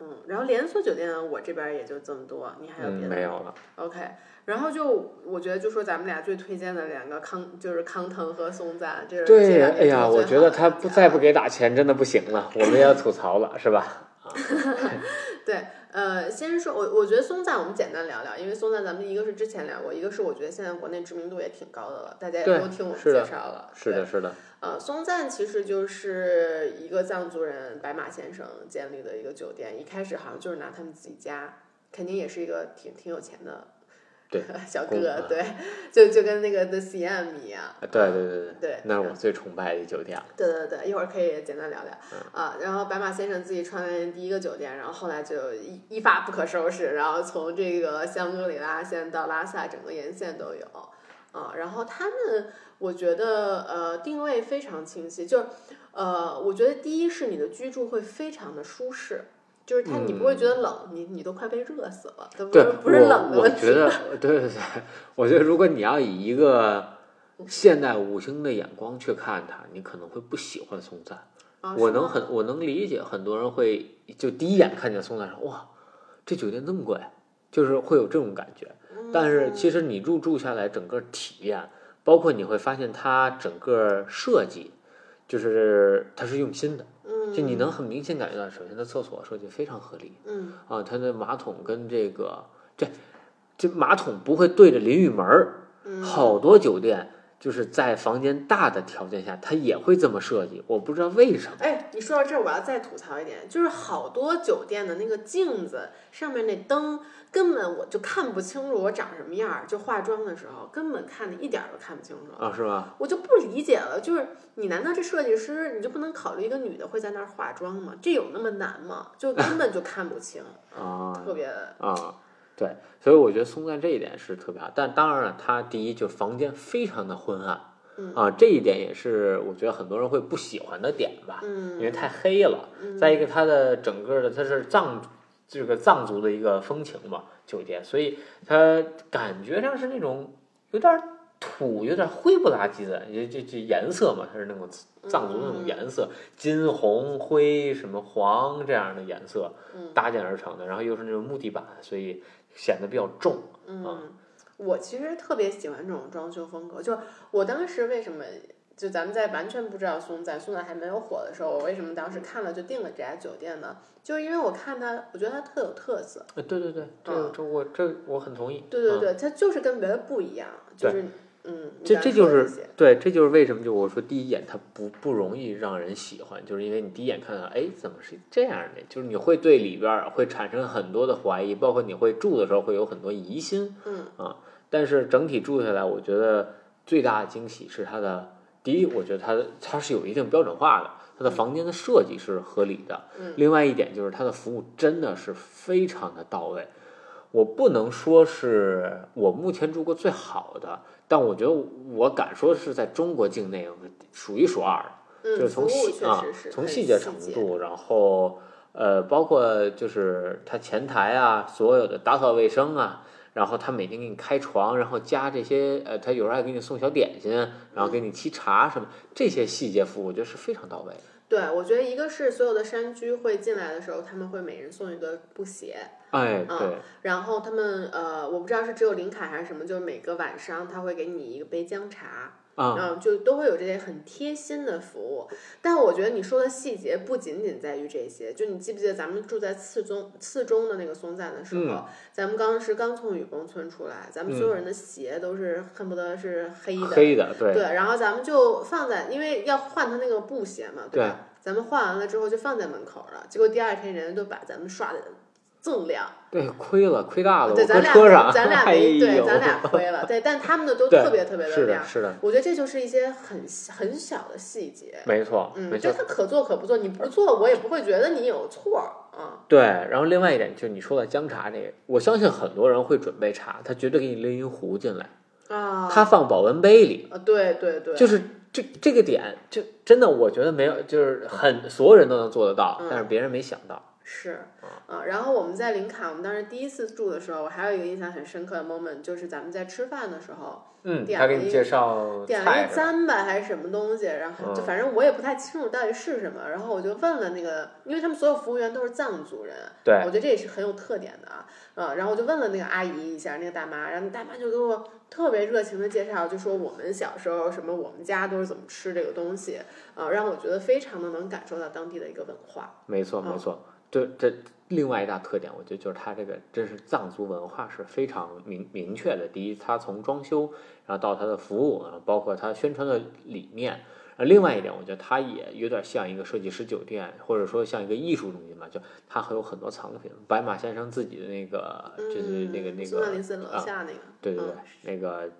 嗯，然后连锁酒店我这边也就这么多，你还有别嗯，的吗？没有了。OK，然后就我觉得就说咱们俩最推荐的两个康就是康腾和松赞，这是这对，哎呀，我觉得他不再不给打钱，真的不行了，我们也要吐槽了，是吧？对，呃，先说我我觉得松赞我们简单聊聊，因为松赞咱们一个是之前聊过，一个是我觉得现在国内知名度也挺高的了，大家也都听我们介绍了。是的，是的，呃，松赞其实就是一个藏族人白马先生建立的一个酒店，一开始好像就是拿他们自己家，肯定也是一个挺挺有钱的对 小公哥，对，就就跟那个 The CM 一样，啊对对对对，对，那是我最崇拜的酒店。对对对，一会儿可以简单聊聊、嗯啊。然后白马先生自己创建第一个酒店，然后后来就一一发不可收拾，然后从这个香格里拉线到拉萨，整个沿线都有啊。然后他们，我觉得呃定位非常清晰，就是呃，我觉得第一是你的居住会非常的舒适。就是它，你不会觉得冷，你你都快被热死了，它不是，不是冷的我问题。我觉得，对对对，我觉得如果你要以一个现代五星的眼光去看它，你可能会不喜欢松赞。我能很我能理解很多人会就第一眼看见松赞说哇，这酒店那么贵，就是会有这种感觉。但是其实你入住下来，整个体验，包括你会发现它整个设计，就是它是用心的。嗯，就你能很明显感觉到，首先它厕所设计非常合理嗯。啊，它的马桶跟这个这这马桶不会对着淋浴门儿，嗯。好多酒店就是在房间大的条件下，它也会这么设计，我不知道为什么。哎，你说到这儿，我要再吐槽一点，就是好多酒店的那个镜子上面那灯，根本我就看不清楚我长什么样儿，就化妆的时候根本看的一点儿都看不清楚。啊，是吧？我就不理解了，就是你难道这设计师你就不能考虑一个女的会在那儿化妆吗？这有那么难吗？就根本就看不清，啊特别啊，对，所以我觉得松赞这一点是特别好，但当然了，它第一就房间非常的昏暗，嗯啊，这一点也是我觉得很多人会不喜欢的点吧，因为嗯太黑了。再一个，它的整个的它是藏这个藏族的一个风情嘛，酒店，所以它感觉上是那种有点土，有点灰不拉几的，也这这颜色嘛，它是那种藏族那种颜色，金红灰什么黄这样的颜色嗯。搭建而成的，然后又是那种木地板，所以显得比较重。嗯，我其实特别喜欢这种装修风格，就是我当时为什么。就咱们在完全不知道松赞，松赞还没有火的时候，我为什么当时看了就订了这家酒店呢？就是因为我看它，我觉得它特有特色。呃，对对对，这嗯这我这我很同意。嗯对对对，它就是跟别的不一样，就是嗯，这这就是对，这就是为什么就我说第一眼它不不容易让人喜欢，就是因为你第一眼看到，哎，怎么是这样的？就是你会对里边会产生很多的怀疑，包括你会住的时候会有很多疑心嗯啊。但是整体住下来，我觉得最大的惊喜是它的第一，我觉得它的它是有一定标准化的，它的房间的设计是合理的。嗯另外一点就是它的服务真的是非常的到位。我不能说是我目前住过最好的，但我觉得我敢说是在中国境内数一数二的。嗯，就是从细啊从细节程度，然后呃，包括就是它前台啊，所有的打扫卫生啊，然后他每天给你开床，然后加这些呃，他有时候还给你送小点心，然后给你沏茶什么，这些细节服务我觉得是非常到位的。对，我觉得一个是所有的山居会进来的时候，他们会每人送一个布鞋，哎，嗯对，然后他们呃，我不知道是只有林凯还是什么，就是每个晚上他会给你一个杯姜茶，啊，嗯，就都会有这些很贴心的服务。但我觉得你说的细节不仅仅在于这些，就你记不记得咱们住在次中次中的那个松赞的时候，嗯咱们当时刚从雨崩村出来，咱们所有人的鞋都是恨不得是黑的，黑的，对，对，然后咱们就放在，因为要换他那个布鞋嘛，对吧？咱们换完了之后就放在门口了，结果第二天人家都把咱们刷的锃亮。对，亏了，亏大了，对，我咱俩咱俩哎没对，咱俩亏了，对，但他们的都特别特别的，亮。是的，我觉得这就是一些很很小的细节，没错，嗯。就他可做可不做，你不做我也不会觉得你有错儿啊。对，然后另外一点就是你说的姜茶这个，我相信很多人会准备茶，他绝对给你拎一壶进来。啊，他放保温杯里，啊，对对对，就是这这个点，就真的我觉得没有，就是很所有人都能做得到，嗯但是别人没想到。是，啊，然后我们在林卡，我们当时第一次住的时候，我还有一个印象很深刻的 moment，就是咱们在吃饭的时候，嗯，点了一他给你介绍点了一菜是吧？糌粑还是什么东西，然后就嗯。反正我也不太清楚到底是什么，然后我就问了那个，因为他们所有服务员都是藏族人，对。我觉得这也是很有特点的啊，呃，然后我就问了那个阿姨一下，那个大妈，然后大妈就给我特别热情的介绍，就说我们小时候什么我们家都是怎么吃这个东西，啊、让我觉得非常的能感受到当地的一个文化，没错，嗯。没错。对，这这另外一大特点，我觉得就是它这个真是藏族文化是非常明明确的。第一，它从装修，然后到它的服务，然后包括它宣传的理念。呃，另外一点，我觉得它也有点像一个设计师酒店，或者说像一个艺术中心嘛，就它还有很多藏品。白马先生自己的那个，就是那个那个啊对对对嗯，那个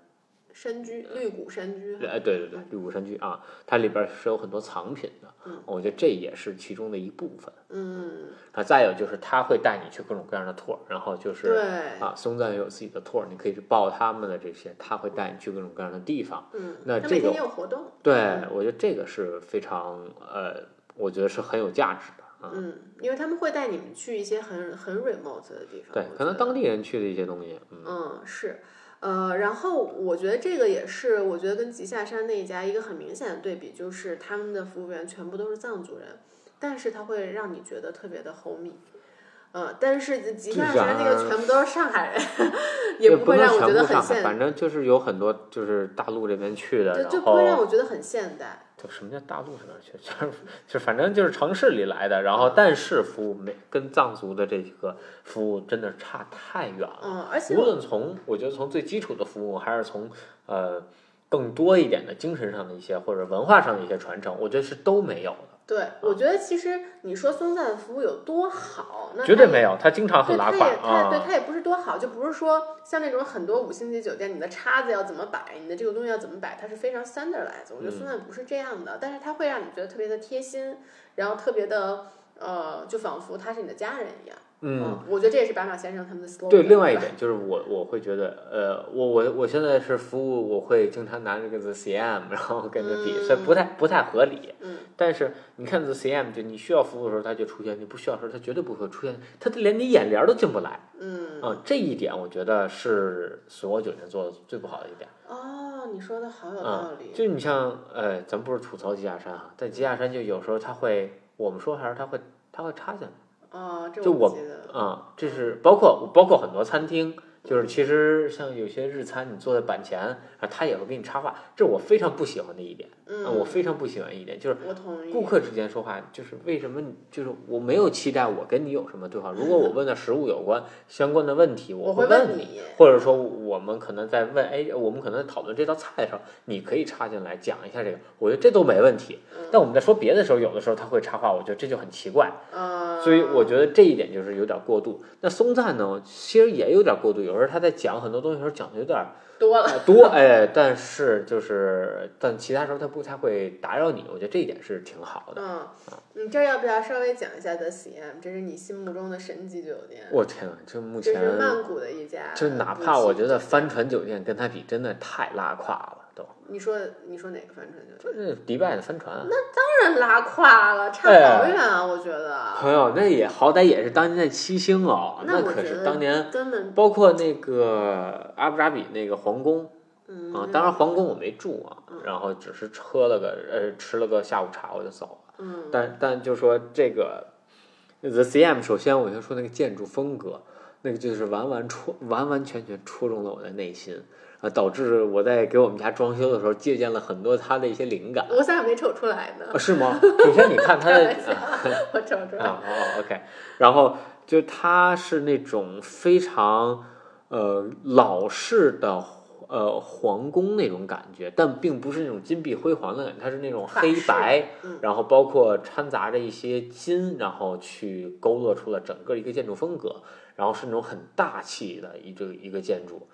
山居绿谷山居，哎，对对对，绿谷山居啊，它里边是有很多藏品的，嗯我觉得这也是其中的一部分。嗯，啊，再有就是他会带你去各种各样的 tour，然后就是对，啊，松赞也有自己的 tour，你可以去报他们的这些，他会带你去各种各样的地方。嗯，那这个他每天也有活动，对嗯，我觉得这个是非常呃，我觉得是很有价值的啊。嗯，因为他们会带你们去一些很很 remote 的地方，对，可能当地人去的一些东西，嗯，嗯，是，呃，然后我觉得这个也是，我觉得跟吉下山那一家一个很明显的对比，就是他们的服务员全部都是藏族人，但是他会让你觉得特别的 homey。呃，但是吉下山那个全部都是上海人，也不会让我觉得很现代，反正就是有很多就是大陆这边去的，就就不会让我觉得很现代。就什么叫大陆上面去，就是 就反正就是城市里来的，然后但是服务没跟藏族的这个服务真的差太远了。嗯，而且无论从我觉得从最基础的服务，还是从呃更多一点的精神上的一些或者文化上的一些传承，我觉得是都没有的，对，我觉得其实你说松赞的服务有多好，那绝对没有。他经常对，很拉胯它也对他。也不是多好，就不是说像那种很多五星级酒店，你的叉子要怎么摆，你的这个东西要怎么摆，它是非常 standardized。我觉得嗯松赞不是这样的，但是它会让你觉得特别的贴心，然后特别的呃，就仿佛他是你的家人一样。嗯，，我觉得这也是白马先生他们的 slogan。对，另外一点就是我我会觉得，呃，我我我现在是服务，我会经常拿这个 The CM，然后跟着比，所以不太不太合理。嗯，但是你看 The CM，就你需要服务的时候它就出现，你不需要的时候它绝对不会出现，它连你眼帘儿都进不来。嗯，啊，这一点我觉得是所有酒店做的最不好的一点。哦，你说的好有啊道理。就你像，呃，咱不是吐槽吉亚山哈，但吉亚山就有时候它会，我们说还是它会，它会插进来。就我。啊，这是包括包括很多餐厅，就是其实像有些日餐，你坐在板前，啊，他也会给你插话，这是我非常不喜欢的一点。嗯，啊，我非常不喜欢一点，就是。顾客之间说话，就是为什么就是我没有期待我跟你有什么对话。如果我问的食物有关相关的问题，我会问你，或者说我们可能在问，哎，我们可能在讨论这道菜的时候，你可以插进来讲一下这个，我觉得这都没问题。嗯但我们在说别的时候，有的时候他会插话，我觉得这就很奇怪。呃，所以我觉得这一点就是有点过度。那松赞呢，其实也有点过度，有时候他在讲很多东西的时候讲的有点多了。呃多，哎，但是就是但其他时候他不太会打扰你，我觉得这一点是挺好的。嗯，你这儿要不要稍微讲一下 The CM？这是你心目中的神级酒店，我天啊，这目前这是曼谷的一家，就哪怕我觉得帆，船酒店跟它比，真的太拉胯了，都。你说你说哪个帆船酒店？这是迪拜的帆船啊，当然拉胯了，差哎好远啊！我觉得，朋友，那也好歹也是当年的七星哦，那我可是当年根本包括那个阿布扎比那个皇宫，嗯啊，当然皇宫我没住啊，然后只是喝了个呃吃了个下午茶我就走了。嗯但但就说这个 The CM，首先我先说那个建筑风格，那个就是完完戳完完全全戳中了我的内心啊，导致我在给我们家装修的时候借鉴了很多他的一些灵感。我咋没瞅出来呢啊？是吗？首先你看他的 我瞅出来啊，哦，OK，然后就它是那种非常呃老式的呃皇宫那种感觉，但并不是那种金碧辉煌的感觉，它是那种黑白，嗯然后包括掺杂着一些金，然后去勾勒出了整个一个建筑风格，然后是那种很大气的一个一个建筑。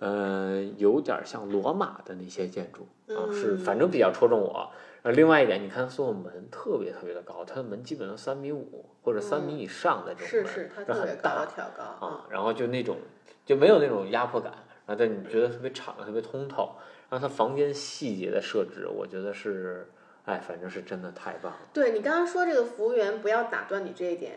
呃，有点像罗马的那些建筑啊，是反正比较戳中我。呃，另外一点，你看所有门特别特别的高，它的门基本上三米五或者三米以上的这种门，是是，它特别高大挑高啊，然后就那种就没有那种压迫感，然啊，但你觉得特别敞亮、特别通透。然后它房间细节的设置，我觉得是，哎，反正是真的太棒了。对你刚刚说这个服务员不要打断你这一点，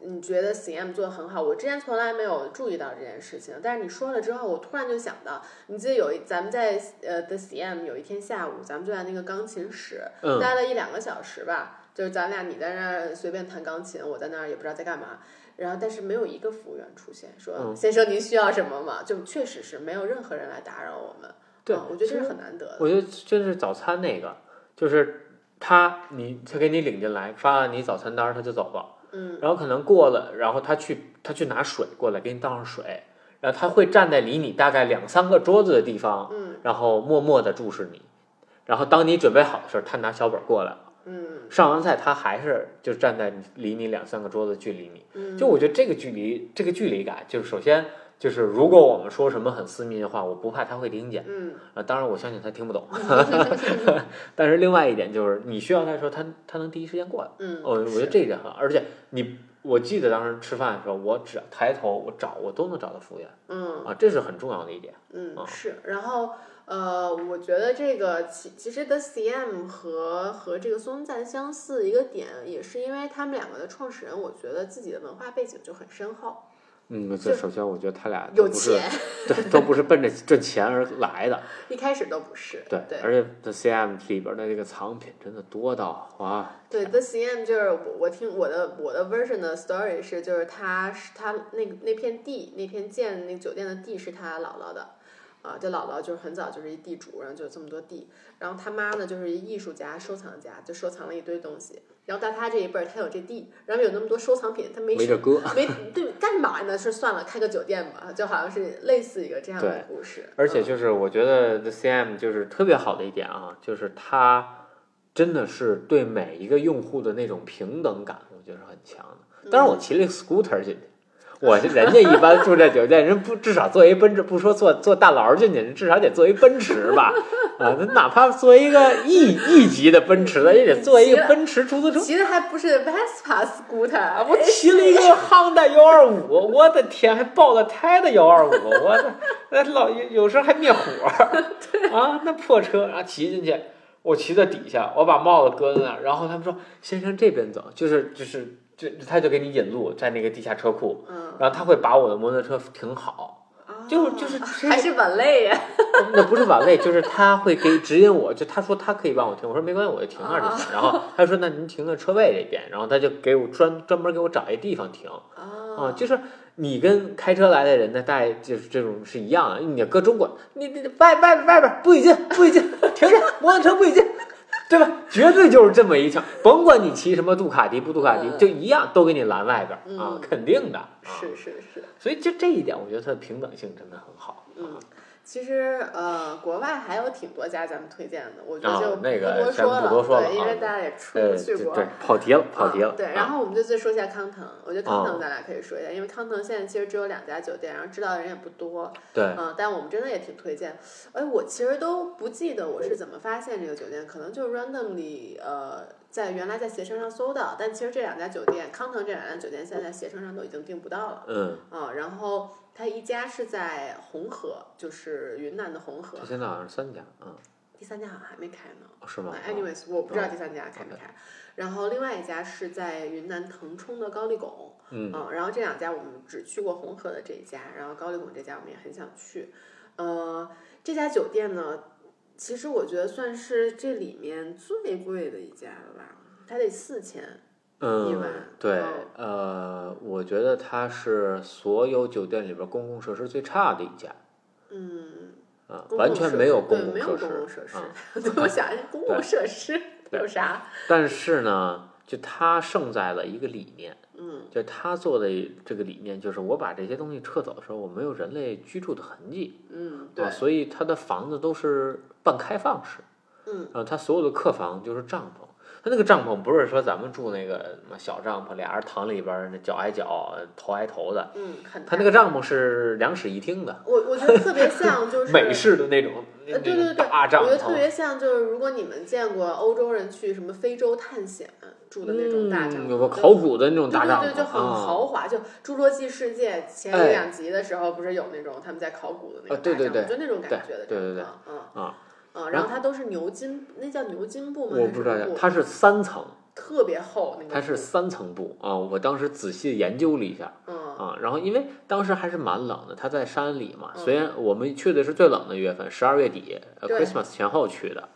你觉得 CM 做的很好，我之前从来没有注意到这件事情，但是你说了之后，我突然就想到，你记得有一咱们在呃 The CM 有一天下午，咱们就在那个钢琴室、嗯待了一两个小时吧，就是咱俩你在那儿随便弹钢琴，我在那儿也不知道在干嘛。然后，但是没有一个服务员出现，说、嗯先生您需要什么吗？就确实是没有任何人来打扰我们。对啊我觉得这是很难得的。我觉得真是早餐那个，就是他你他给你领进来，发了你早餐单儿，他就走了。嗯，然后可能过了，然后他去他去拿水过来给你倒上水，然后他会站在离你大概两三个桌子的地方，嗯然后默默的注视你。然后当你准备好的时候，他拿小本过来了。嗯上完菜，他还是就站在离你两三个桌子距离你。嗯，就我觉得这个距离，这个距离感，就是首先就是如果我们说什么很私密的话，我不怕他会听见。嗯啊，当然我相信他听不懂。但是另外一点就是，你需要他的时候，他他能第一时间过来。嗯，哦，我觉得这一点很好，而且你，我记得当时吃饭的时候，我只要抬头，我找我都能找到服务员嗯啊，这是很重要的一点。啊嗯是，然后呃，我觉得这个其其实 The CM 和和这个松赞相似一个点，也是因为他们两个的创始人，我觉得自己的文化背景就很深厚，嗯，这首先我觉得他俩有钱，对，都不是奔着 挣钱而来的。一开始都不是。对，对而且 The CM 里边的这个藏品真的多到哇，对，The CM 就是我我听我的我的 version 的 story 是，就是他是他那个那片地那片建那个酒店的地是他姥姥的，啊，这姥姥就是很早就是一地主，然后就有这么多地，然后他妈呢就是一艺术家收藏家，就收藏了一堆东西，然后到他这一辈儿他有这地，然后有那么多收藏品，他没事没这搁。没对干嘛呢？是算了，开个酒店吧，就好像是类似一个这样的故事，而且嗯就是我觉得 The CM 就是特别好的一点啊，就是他真的是对每一个用户的那种平等感，我觉得是很强的。当然，我骑了一个 scooter 进去，我是人家一般住这酒店，人不至少坐一奔驰，不说坐坐大劳进去，人至少得坐一奔驰吧？啊，那哪怕坐一个 E E 级的奔驰的，也得坐一个奔驰出租车。骑的还不是 Vespa scooter，啊，我骑了一个 Honda 幺二五，我的天，还爆了胎的幺二五，我的那老有有时候还灭火 啊，那破车，然后骑进去，我骑在底下，我把帽子搁在那儿，然后他们说先生这边走，就是就是这他就给你引路，在那个地下车库，嗯，然后他会把我的摩托车停好，就啊就是还是晚累呀，那不是晚累，就是他会给指引我，就他说他可以帮我停，我说没关系，我就停那儿就行。然后他就说那您停在车位这边，然后他就给我专专门给我找一地方停啊，啊，就是你跟开车来的人呢，大概就是这种是一样的。你搁中国，你你外外外边不许进，不许进，停下，摩托车不许进，对吧？绝对就是这么一枪，甭管你骑什么杜卡迪不杜卡迪，嗯就一样都给你拦外边啊嗯，肯定的。啊是是是。所以就这一点，我觉得它的平等性真的很好。嗯，其实呃，国外还有挺多家咱们推荐的，我觉得啊就不多说了对，因啊为大家也出去过。对对，跑题了，跑题了。啊对，啊然后我们就再说一下康腾，我觉得康哦腾咱俩可以说一下，因为康腾现在其实只有两家酒店，然后知道的人也不多，对，嗯，但我们真的也挺推荐。哎，我其实都不记得我是怎么发现这个酒店，可能就是 randomly 呃，在原来在携程上搜到，但其实这两家酒店，康腾这两家酒店现在在携程上都已经订不到了。嗯，啊，然后它一家是在红河，就是云南的红河这，现在好像是三家，嗯，第三家好像还没开呢。是吗啊？anyways，我不知道哦第三家开没开。然后另外一家是在云南腾冲的高丽拱，嗯啊，然后这两家我们只去过红河的这一家，然后高丽拱这家我们也很想去。呃，这家酒店呢，其实我觉得算是这里面最贵的一家了吧，它得四千。一嗯晚，对哦，呃，我觉得它是所有酒店里边公共设施最差的一家，嗯，啊，完全没有公共设施施啊。对，我想一下，公共设施有啥？但是呢，就它胜在了一个理念，嗯就他做的这个理念，就是我把这些东西撤走的时候，我没有人类居住的痕迹嗯，对啊，，所以它的房子都是半开放式，嗯，啊，它所有的客房就是帐篷。它那个帐篷不是说咱们住那个什么小帐篷，俩人躺里边儿，那脚挨脚，头挨头的。嗯。它那个帐篷是两室一厅的，我我觉得特别像，就是美式的那种呃，对对对，大帐我觉得特，别像，就是如果你们见过欧洲人去什么非洲探险住的那种大帐篷，嗯有个考古的那种大帐篷，对对对，就很啊豪华。就《侏罗纪世界》前哎一两集的时候，不是有那种他们在考古的那种对对个大帐篷，对就那种感觉的对对对嗯啊嗯，然后它都是牛津，那叫牛津布吗？我不知道它是三层，特别厚那个，它是三层布啊。我当时仔细研究了一下嗯啊，然后因为当时还是蛮冷的，它在山里嘛，嗯虽然我们去的是最冷的月份，十二月底，呃，Christmas 前后去的，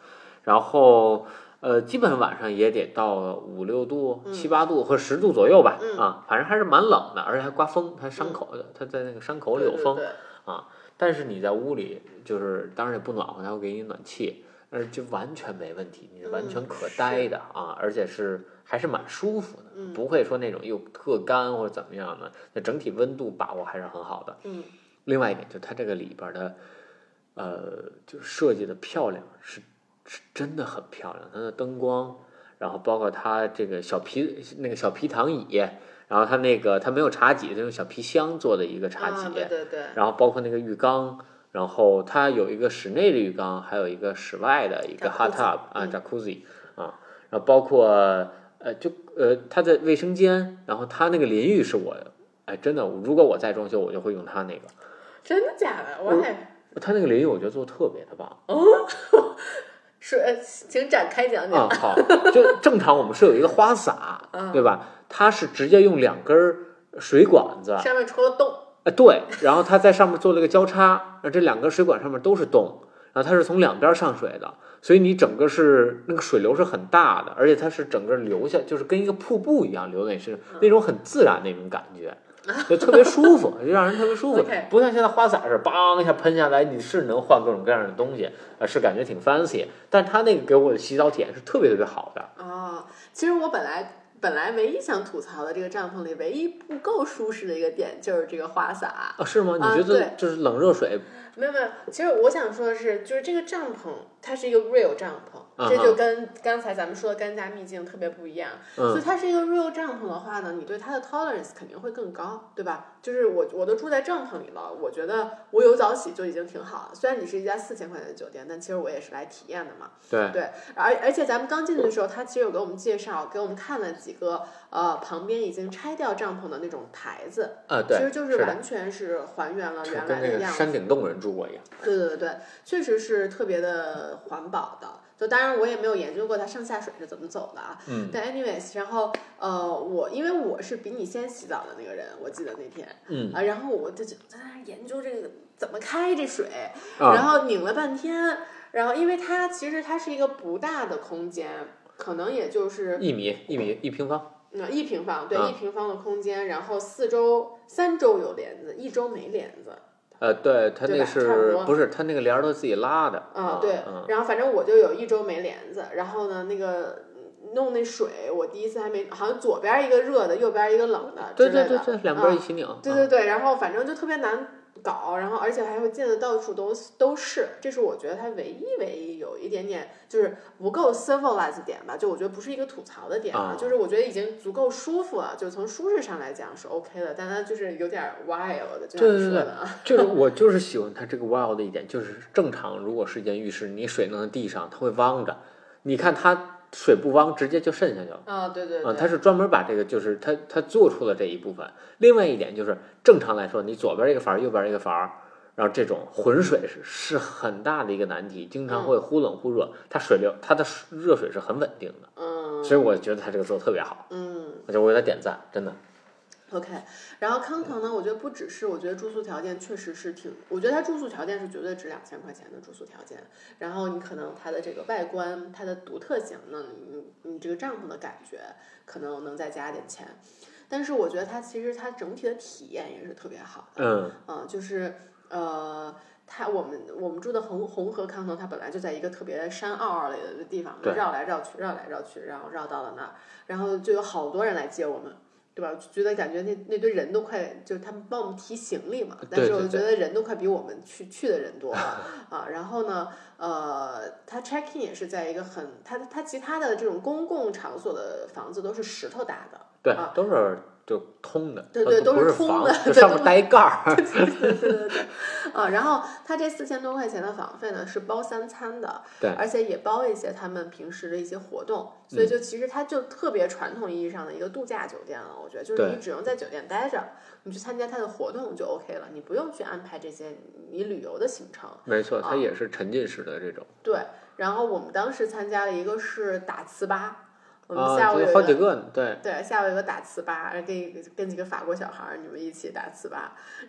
然后。呃，基本上晚上也得到五六度、嗯七八度或十度左右吧，嗯啊，反正还是蛮冷的，而且还刮风，它山口的，它在那个山口里有风，对对但是你在屋里，就是当然也不暖和，它会给你暖气，但是就完全没问题，你是完全嗯可待的、啊，而且是还是蛮舒服的，嗯不会说那种又特干或者怎么样的，那整体温度把握还是很好的。嗯另外一点就它这个里边的，呃，就设计的漂亮，是是真的很漂亮，它的灯光，然后包括它这个小皮那个小皮躺椅，然后它那个它没有茶几，它用小皮箱做的一个茶几，啊，对对对，然后包括那个浴缸，然后它有一个室内的浴缸，还有一个室外的一个 hot tub 啊嗯，jacuzzi 啊，然后包括呃就呃它的卫生间，然后它那个淋浴是我哎真的，如果我再装修，我就会用它那个，真的假的？我还它那个淋浴我觉得做的特别的棒哦 是，呃请展开讲啊讲。，好，就正常我们是有一个花洒，嗯对吧？它是直接用两根儿水管子，上面戳了洞，哎，对，然后它在上面做了个交叉，这两根水管上面都是洞，然后它是从两边上水的，所以你整个是那个水流是很大的，而且它是整个流下，就是跟一个瀑布一样流在你身上，那种很自然那种感觉，就特别舒服，就让人特别舒服 不像现在花洒是梆一下喷下来，你是能换各种各样的东西，呃，是感觉挺 fancy，但它那个给我的洗澡体验是特别特别好的，哦，其实我本来本来唯一想吐槽的这个帐篷里唯一不够舒适的一个点就是这个花洒。啊，是吗？啊你觉得对就是冷热水没有没有，其实我想说的是，就是这个帐篷它是一个 real 帐篷，嗯这就跟刚才咱们说的干加秘境特别不一样。所以嗯它是一个 real 帐篷的话呢，你对它的 tolerance 肯定会更高，对吧？就是我我都住在帐篷里了，我觉得我有早起就已经挺好了。虽然你是一家四千块钱的酒店，但其实我也是来体验的嘛。对对，而而且咱们刚进去的时候，他其实有给我们介绍，给我们看了几个呃旁边已经拆掉帐篷的那种台子，啊，对，其实就是完全是还原了原来的样子。山顶洞人住过一样。对对对对，确实是特别的环保的。就当然我也没有研究过它上下水是怎么走的啊。嗯。但 anyways，然后呃，我因为我是比你先洗澡的那个人，我记得那天嗯啊，然后我就就在那研究这个怎么开这水，啊然后拧了半天，然后因为它其实它是一个不大的空间，可能也就是一米一米一平方，嗯一平方，对、啊一平方的空间，然后四周三周有帘子，一周没帘子。呃，对，它那个是不是它那个帘儿都自己拉的？啊，对嗯，然后反正我就有一周没帘子，然后呢，那个弄那水，我第一次还没，好像左边一个热的，右边一个冷的之对类的，对对对，两边啊一起拧。啊对对对，然后反正就特别难搞，然后而且还会溅的到处都都是，这是我觉得它唯一唯一有一点点就是不够 civilized 点吧，就我觉得不是一个吐槽的点啊就是我觉得已经足够舒服了，就从舒适上来讲是 OK 的，但它就是有点 wild，就像你对对对说的啊，就是我就是喜欢它这个 wild 的一点，就是正常如果是一间浴室，你水弄在地上，它会汪着，你看它水不汪，直接就渗下去了。啊，对对啊，对，它是专门把这个，就是它它做出了这一部分。另外一点就是，正常来说，你左边一个阀儿，右边一个阀儿，然后这种浑水是是很大的一个难题，经常会忽冷忽热，它水流它的热水是很稳定的，嗯所以我觉得它这个做的特别好，嗯。我就为它点赞，真的。OK，然后康腾呢，我觉得不只是，我觉得住宿条件确实是挺，我觉得它住宿条件是绝对值两千块钱的住宿条件。然后你可能它的这个外观，它的独特性，那你你这个帐篷的感觉可能能再加点钱。但是我觉得它其实它整体的体验也是特别好的，嗯嗯，就是呃。它我们我们住的红红河康腾，它本来就在一个特别山坳坳里的地方，绕来绕去，绕来绕去，然后绕到了那儿，然后就有好多人来接我们，对吧？觉得感觉那那堆人都快，就是他们帮我们提行李嘛，但是我觉得人都快比我们去去的人多了 啊。然后呢，呃，他 check in 也是在一个很，他他其他的这种公共场所的房子都是石头搭的，对啊，都是就通的，对对都是通房的 就上面带一盖儿。对对对对，啊，然后它这四千多块钱的房费呢是包三餐的，对而且也包一些他们平时的一些活动，嗯所以就其实它就特别传统意义上的一个度假酒店了。我觉得就是你只用在酒店待着，你去参加它的活动就 OK 了，你不用去安排这些你旅游的行程。没错，它啊也是沉浸式的这种对，然后我们当时参加了一个是打糍粑，我们啊，下午有好几个呢，对，对，下午有个打糍粑，跟跟几个法国小孩儿，你们一起打糍粑。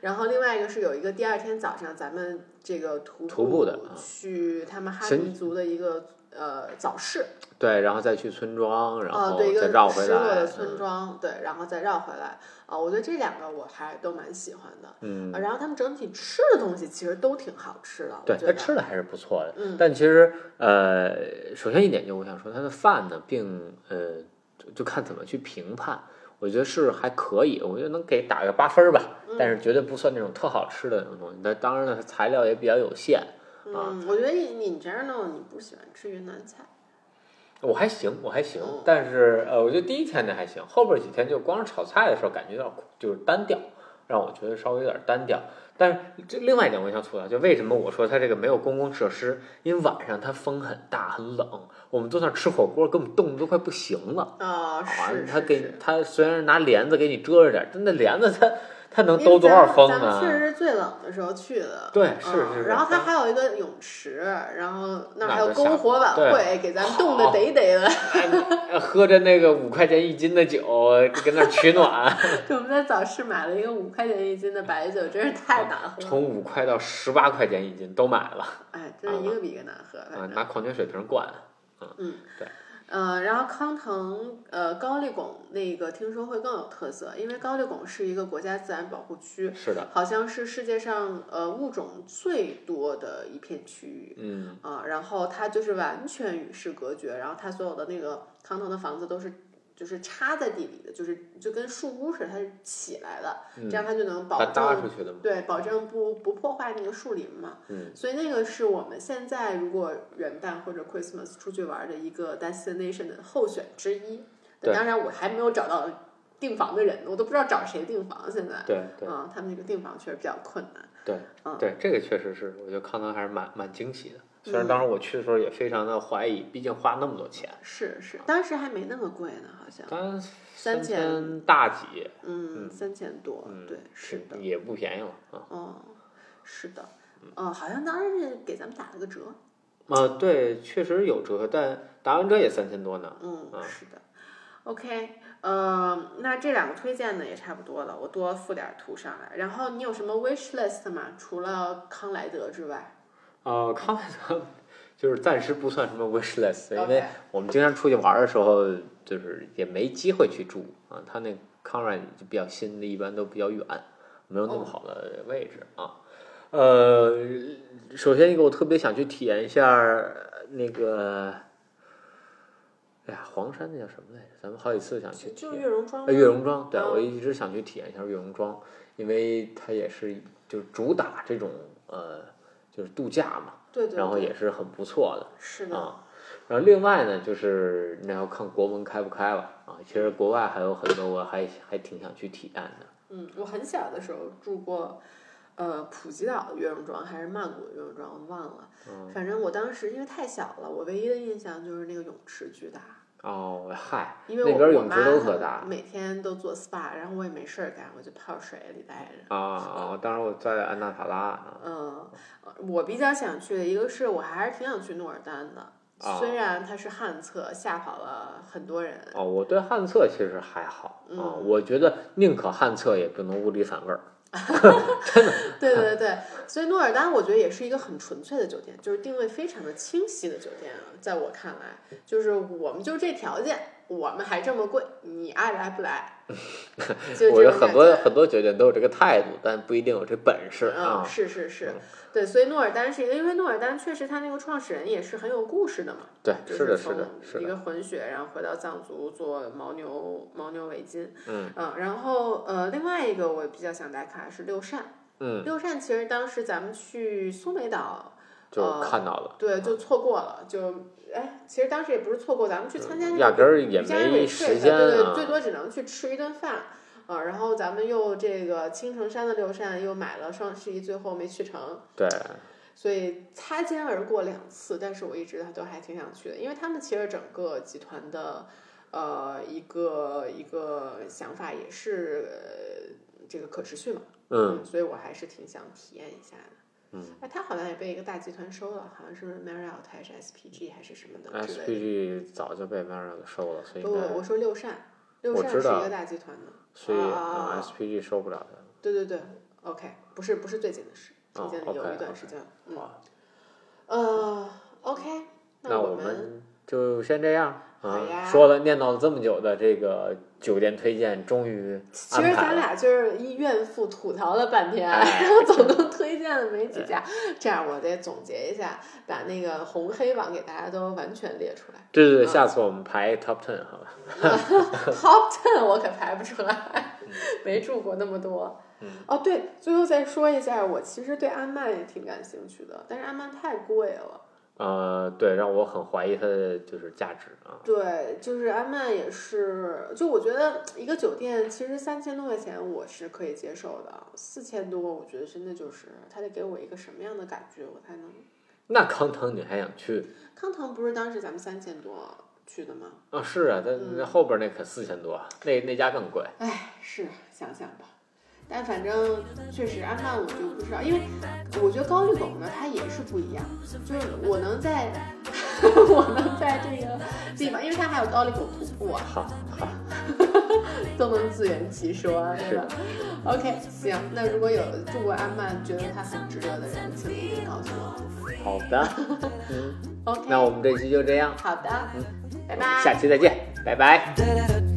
然后另外一个是有一个第二天早上咱们这个徒徒步的啊去他们哈尼族的一个呃早市，对，然后再去村庄，然啊、后再绕回来失落的，村嗯庄，对，然后再绕回来。啊、我觉得这两个我还都蛮喜欢的。嗯啊，然后他们整体吃的东西其实都挺好吃的，对，觉得。它吃的还是不错的。嗯但其实呃，首先一点就我想说，它的饭呢，并呃，就就看怎么去评判。我觉得是还可以，我觉得能给打个八分儿吧，嗯但是绝对不算那种特好吃的那种东西。那当然了，材料也比较有限。啊嗯，我觉得你你这样弄，你不喜欢吃云南菜。我还行，我还行嗯，但是呃，我觉得第一天那还行，后边几天就光是炒菜的时候感觉有点就是单调，让我觉得稍微有点单调。但是这另外一点我想吐槽，就为什么我说它这个没有公共设施？因为晚上它风很大很冷，我们坐那儿吃火锅给我们冻得都快不行了。啊、啊是，他给是是他虽然拿帘子给你遮着点儿，但那帘子它它能兜多少风咱们咱们确啊？实是最冷的时候去的。对是是是嗯然后它还有一个泳池，然后那儿还有篝火晚会，给咱们冻得得得的。哎喝着那个五块钱一斤的酒，跟那儿取暖，我们在早市买了一个五块钱一斤的白酒，真是太难喝了。从五块到十八块钱一斤都买了哎，真是一个比一个难喝。啊，拿矿泉水瓶灌。呃，然后康腾呃高丽拱那个听说会更有特色，因为高丽拱是一个国家自然保护区，是的，好像是世界上呃物种最多的一片区域。嗯，啊，然后它就是完全与世隔绝，然后它所有的那个康腾的房子都是就是插在地里的，就是就跟树屋似的，它是起来的，这样它就能保它搭证出去的嘛。对保证不不破坏那个树林嘛。嗯，所以那个是我们现在如果元旦或者 Christmas 出去玩的一个 destination 的候选之一。对当然我还没有找到订房的人，我都不知道找谁订房现在。对对嗯，他们那个订房确实比较困难。对嗯对，这个确实是，我觉得康腾还是蛮蛮惊喜的。虽嗯然当时我去的时候也非常的怀疑，毕竟花那么多钱，是是，当时还没那么贵呢，好像。但三千千大几，嗯，三千多，嗯，对，是的，也不便宜了啊。哦，是的，哦，好像当时是给咱们打了个折，啊，对，确实有折，但打完折也三千多呢。嗯，啊是的，OK，呃，那这两个推荐呢也差不多了，我多附点图上来。然后你有什么 wish list 吗？除了康莱德之外呃，康莱德就是暂时不算什么 wish list，因为我们经常出去玩的时候，就是也没机会去住啊。他那康莱就比较新的，一般都比较远，没有那么好的位置啊。呃，首先一个我特别想去体验一下那个，哎呀，黄山那叫什么来着？咱们好几次想去体就验。月榕庄月榕庄，对、嗯我一直想去体验一下月榕庄，因为它也是就是主打这种呃就是度假嘛，对对，然后也是很不错的是的，啊。然后另外呢，就是那要看国门开不开了啊。其实国外还有很多我还还挺想去体验的。嗯，我很小的时候住过，呃，普吉岛的月榕庄还是曼谷的月榕庄，我忘了。嗯反正我当时因为太小了，我唯一的印象就是那个泳池巨大，哦，嗨，因为那我我妈边泳池都特大每天都做 SPA，然后我也没事儿干，我就泡水里待着。啊啊！当时我在安纳塔拉啊，嗯，呃我比较想去的一个是我还是挺想去诺尔丹的，啊虽然它是旱厕，吓跑了很多人。哦，我对旱厕其实还好啊，嗯我觉得宁可旱厕也不能屋里反味儿。真的对对对，所以诺尔丹我觉得也是一个很纯粹的酒店，就是定位非常的清晰的酒店啊。在我看来，就是我们就这条件，我们还这么贵，你爱来不来？就我觉得很多很多酒店都有这个态度，但不一定有这本事嗯，啊。是是是，对，所以诺尔丹是一个，因为诺尔丹确实他那个创始人也是很有故事的嘛，对，就是的，是的，是的。个混血，然后回到藏族做牦牛牦牛围巾，嗯然后呃，另外一个我比较想打卡是六扇，嗯，六扇其实当时咱们去苏梅岛，就呃看到了，对，就错过了，就哎，其实当时也不是错过，咱们去参加那个压根儿也没时间对对，啊。最多只能去吃一顿饭。啊，然后咱们又这个青城山的六扇又买了双十一，最后没去成，对，所以擦肩而过两次，但是我一直都还挺想去的，因为他们其实整个集团的呃一个一个想法也是、呃、这个可持续嘛，嗯，所以我还是挺想体验一下的。嗯，哎，他好像也被一个大集团收了，好像是 Marriott 还是 SPG 还是什么的的。SPG 早就被 Marriott 收了，所以不我说六扇，六扇是一个大集团的。所以 SPG 收不了它。对对对，OK，不是不是最近的事，哦最近有一段时间了。嗯，呃，OK，那我我们就先这样啊好呀。说了念叨了这么久的这个酒店推荐，终于其实咱。俩就是一怨妇吐槽了半天，哎然后总共 推荐了没几家。这样我得总结一下，把那个红黑榜给大家都完全列出来。对对对，嗯下次我们排 Top Ten 好吧？Top Ten 我可排不出来，没住过那么多。嗯哦，对，最后再说一下，我其实对阿曼也挺感兴趣的，但是阿曼太贵了。呃，对，让我很怀疑它的就是价值啊。对，就是安曼也是，就我觉得一个酒店其实三千多块钱我是可以接受的，四千多我觉得真的就是他得给我一个什么样的感觉我才能。那康腾你还想去康腾不是当时咱们三千多去的吗？啊？是啊，但嗯那后边那可四千多，那那家更贵。哎，是想想吧。但反正确实安曼我就不知道，因为我觉得高丽狗呢它也是不一样，就是我能在 我能在这个地方，因为它还有高丽狗徒步啊，好好，都能自圆其说，对吧？OK，行，那如果有住过安曼，觉得它很值得的人，请一定告诉我。好的，嗯，OK，那我们这期就这样，好的，拜拜。下期再见，拜拜。Da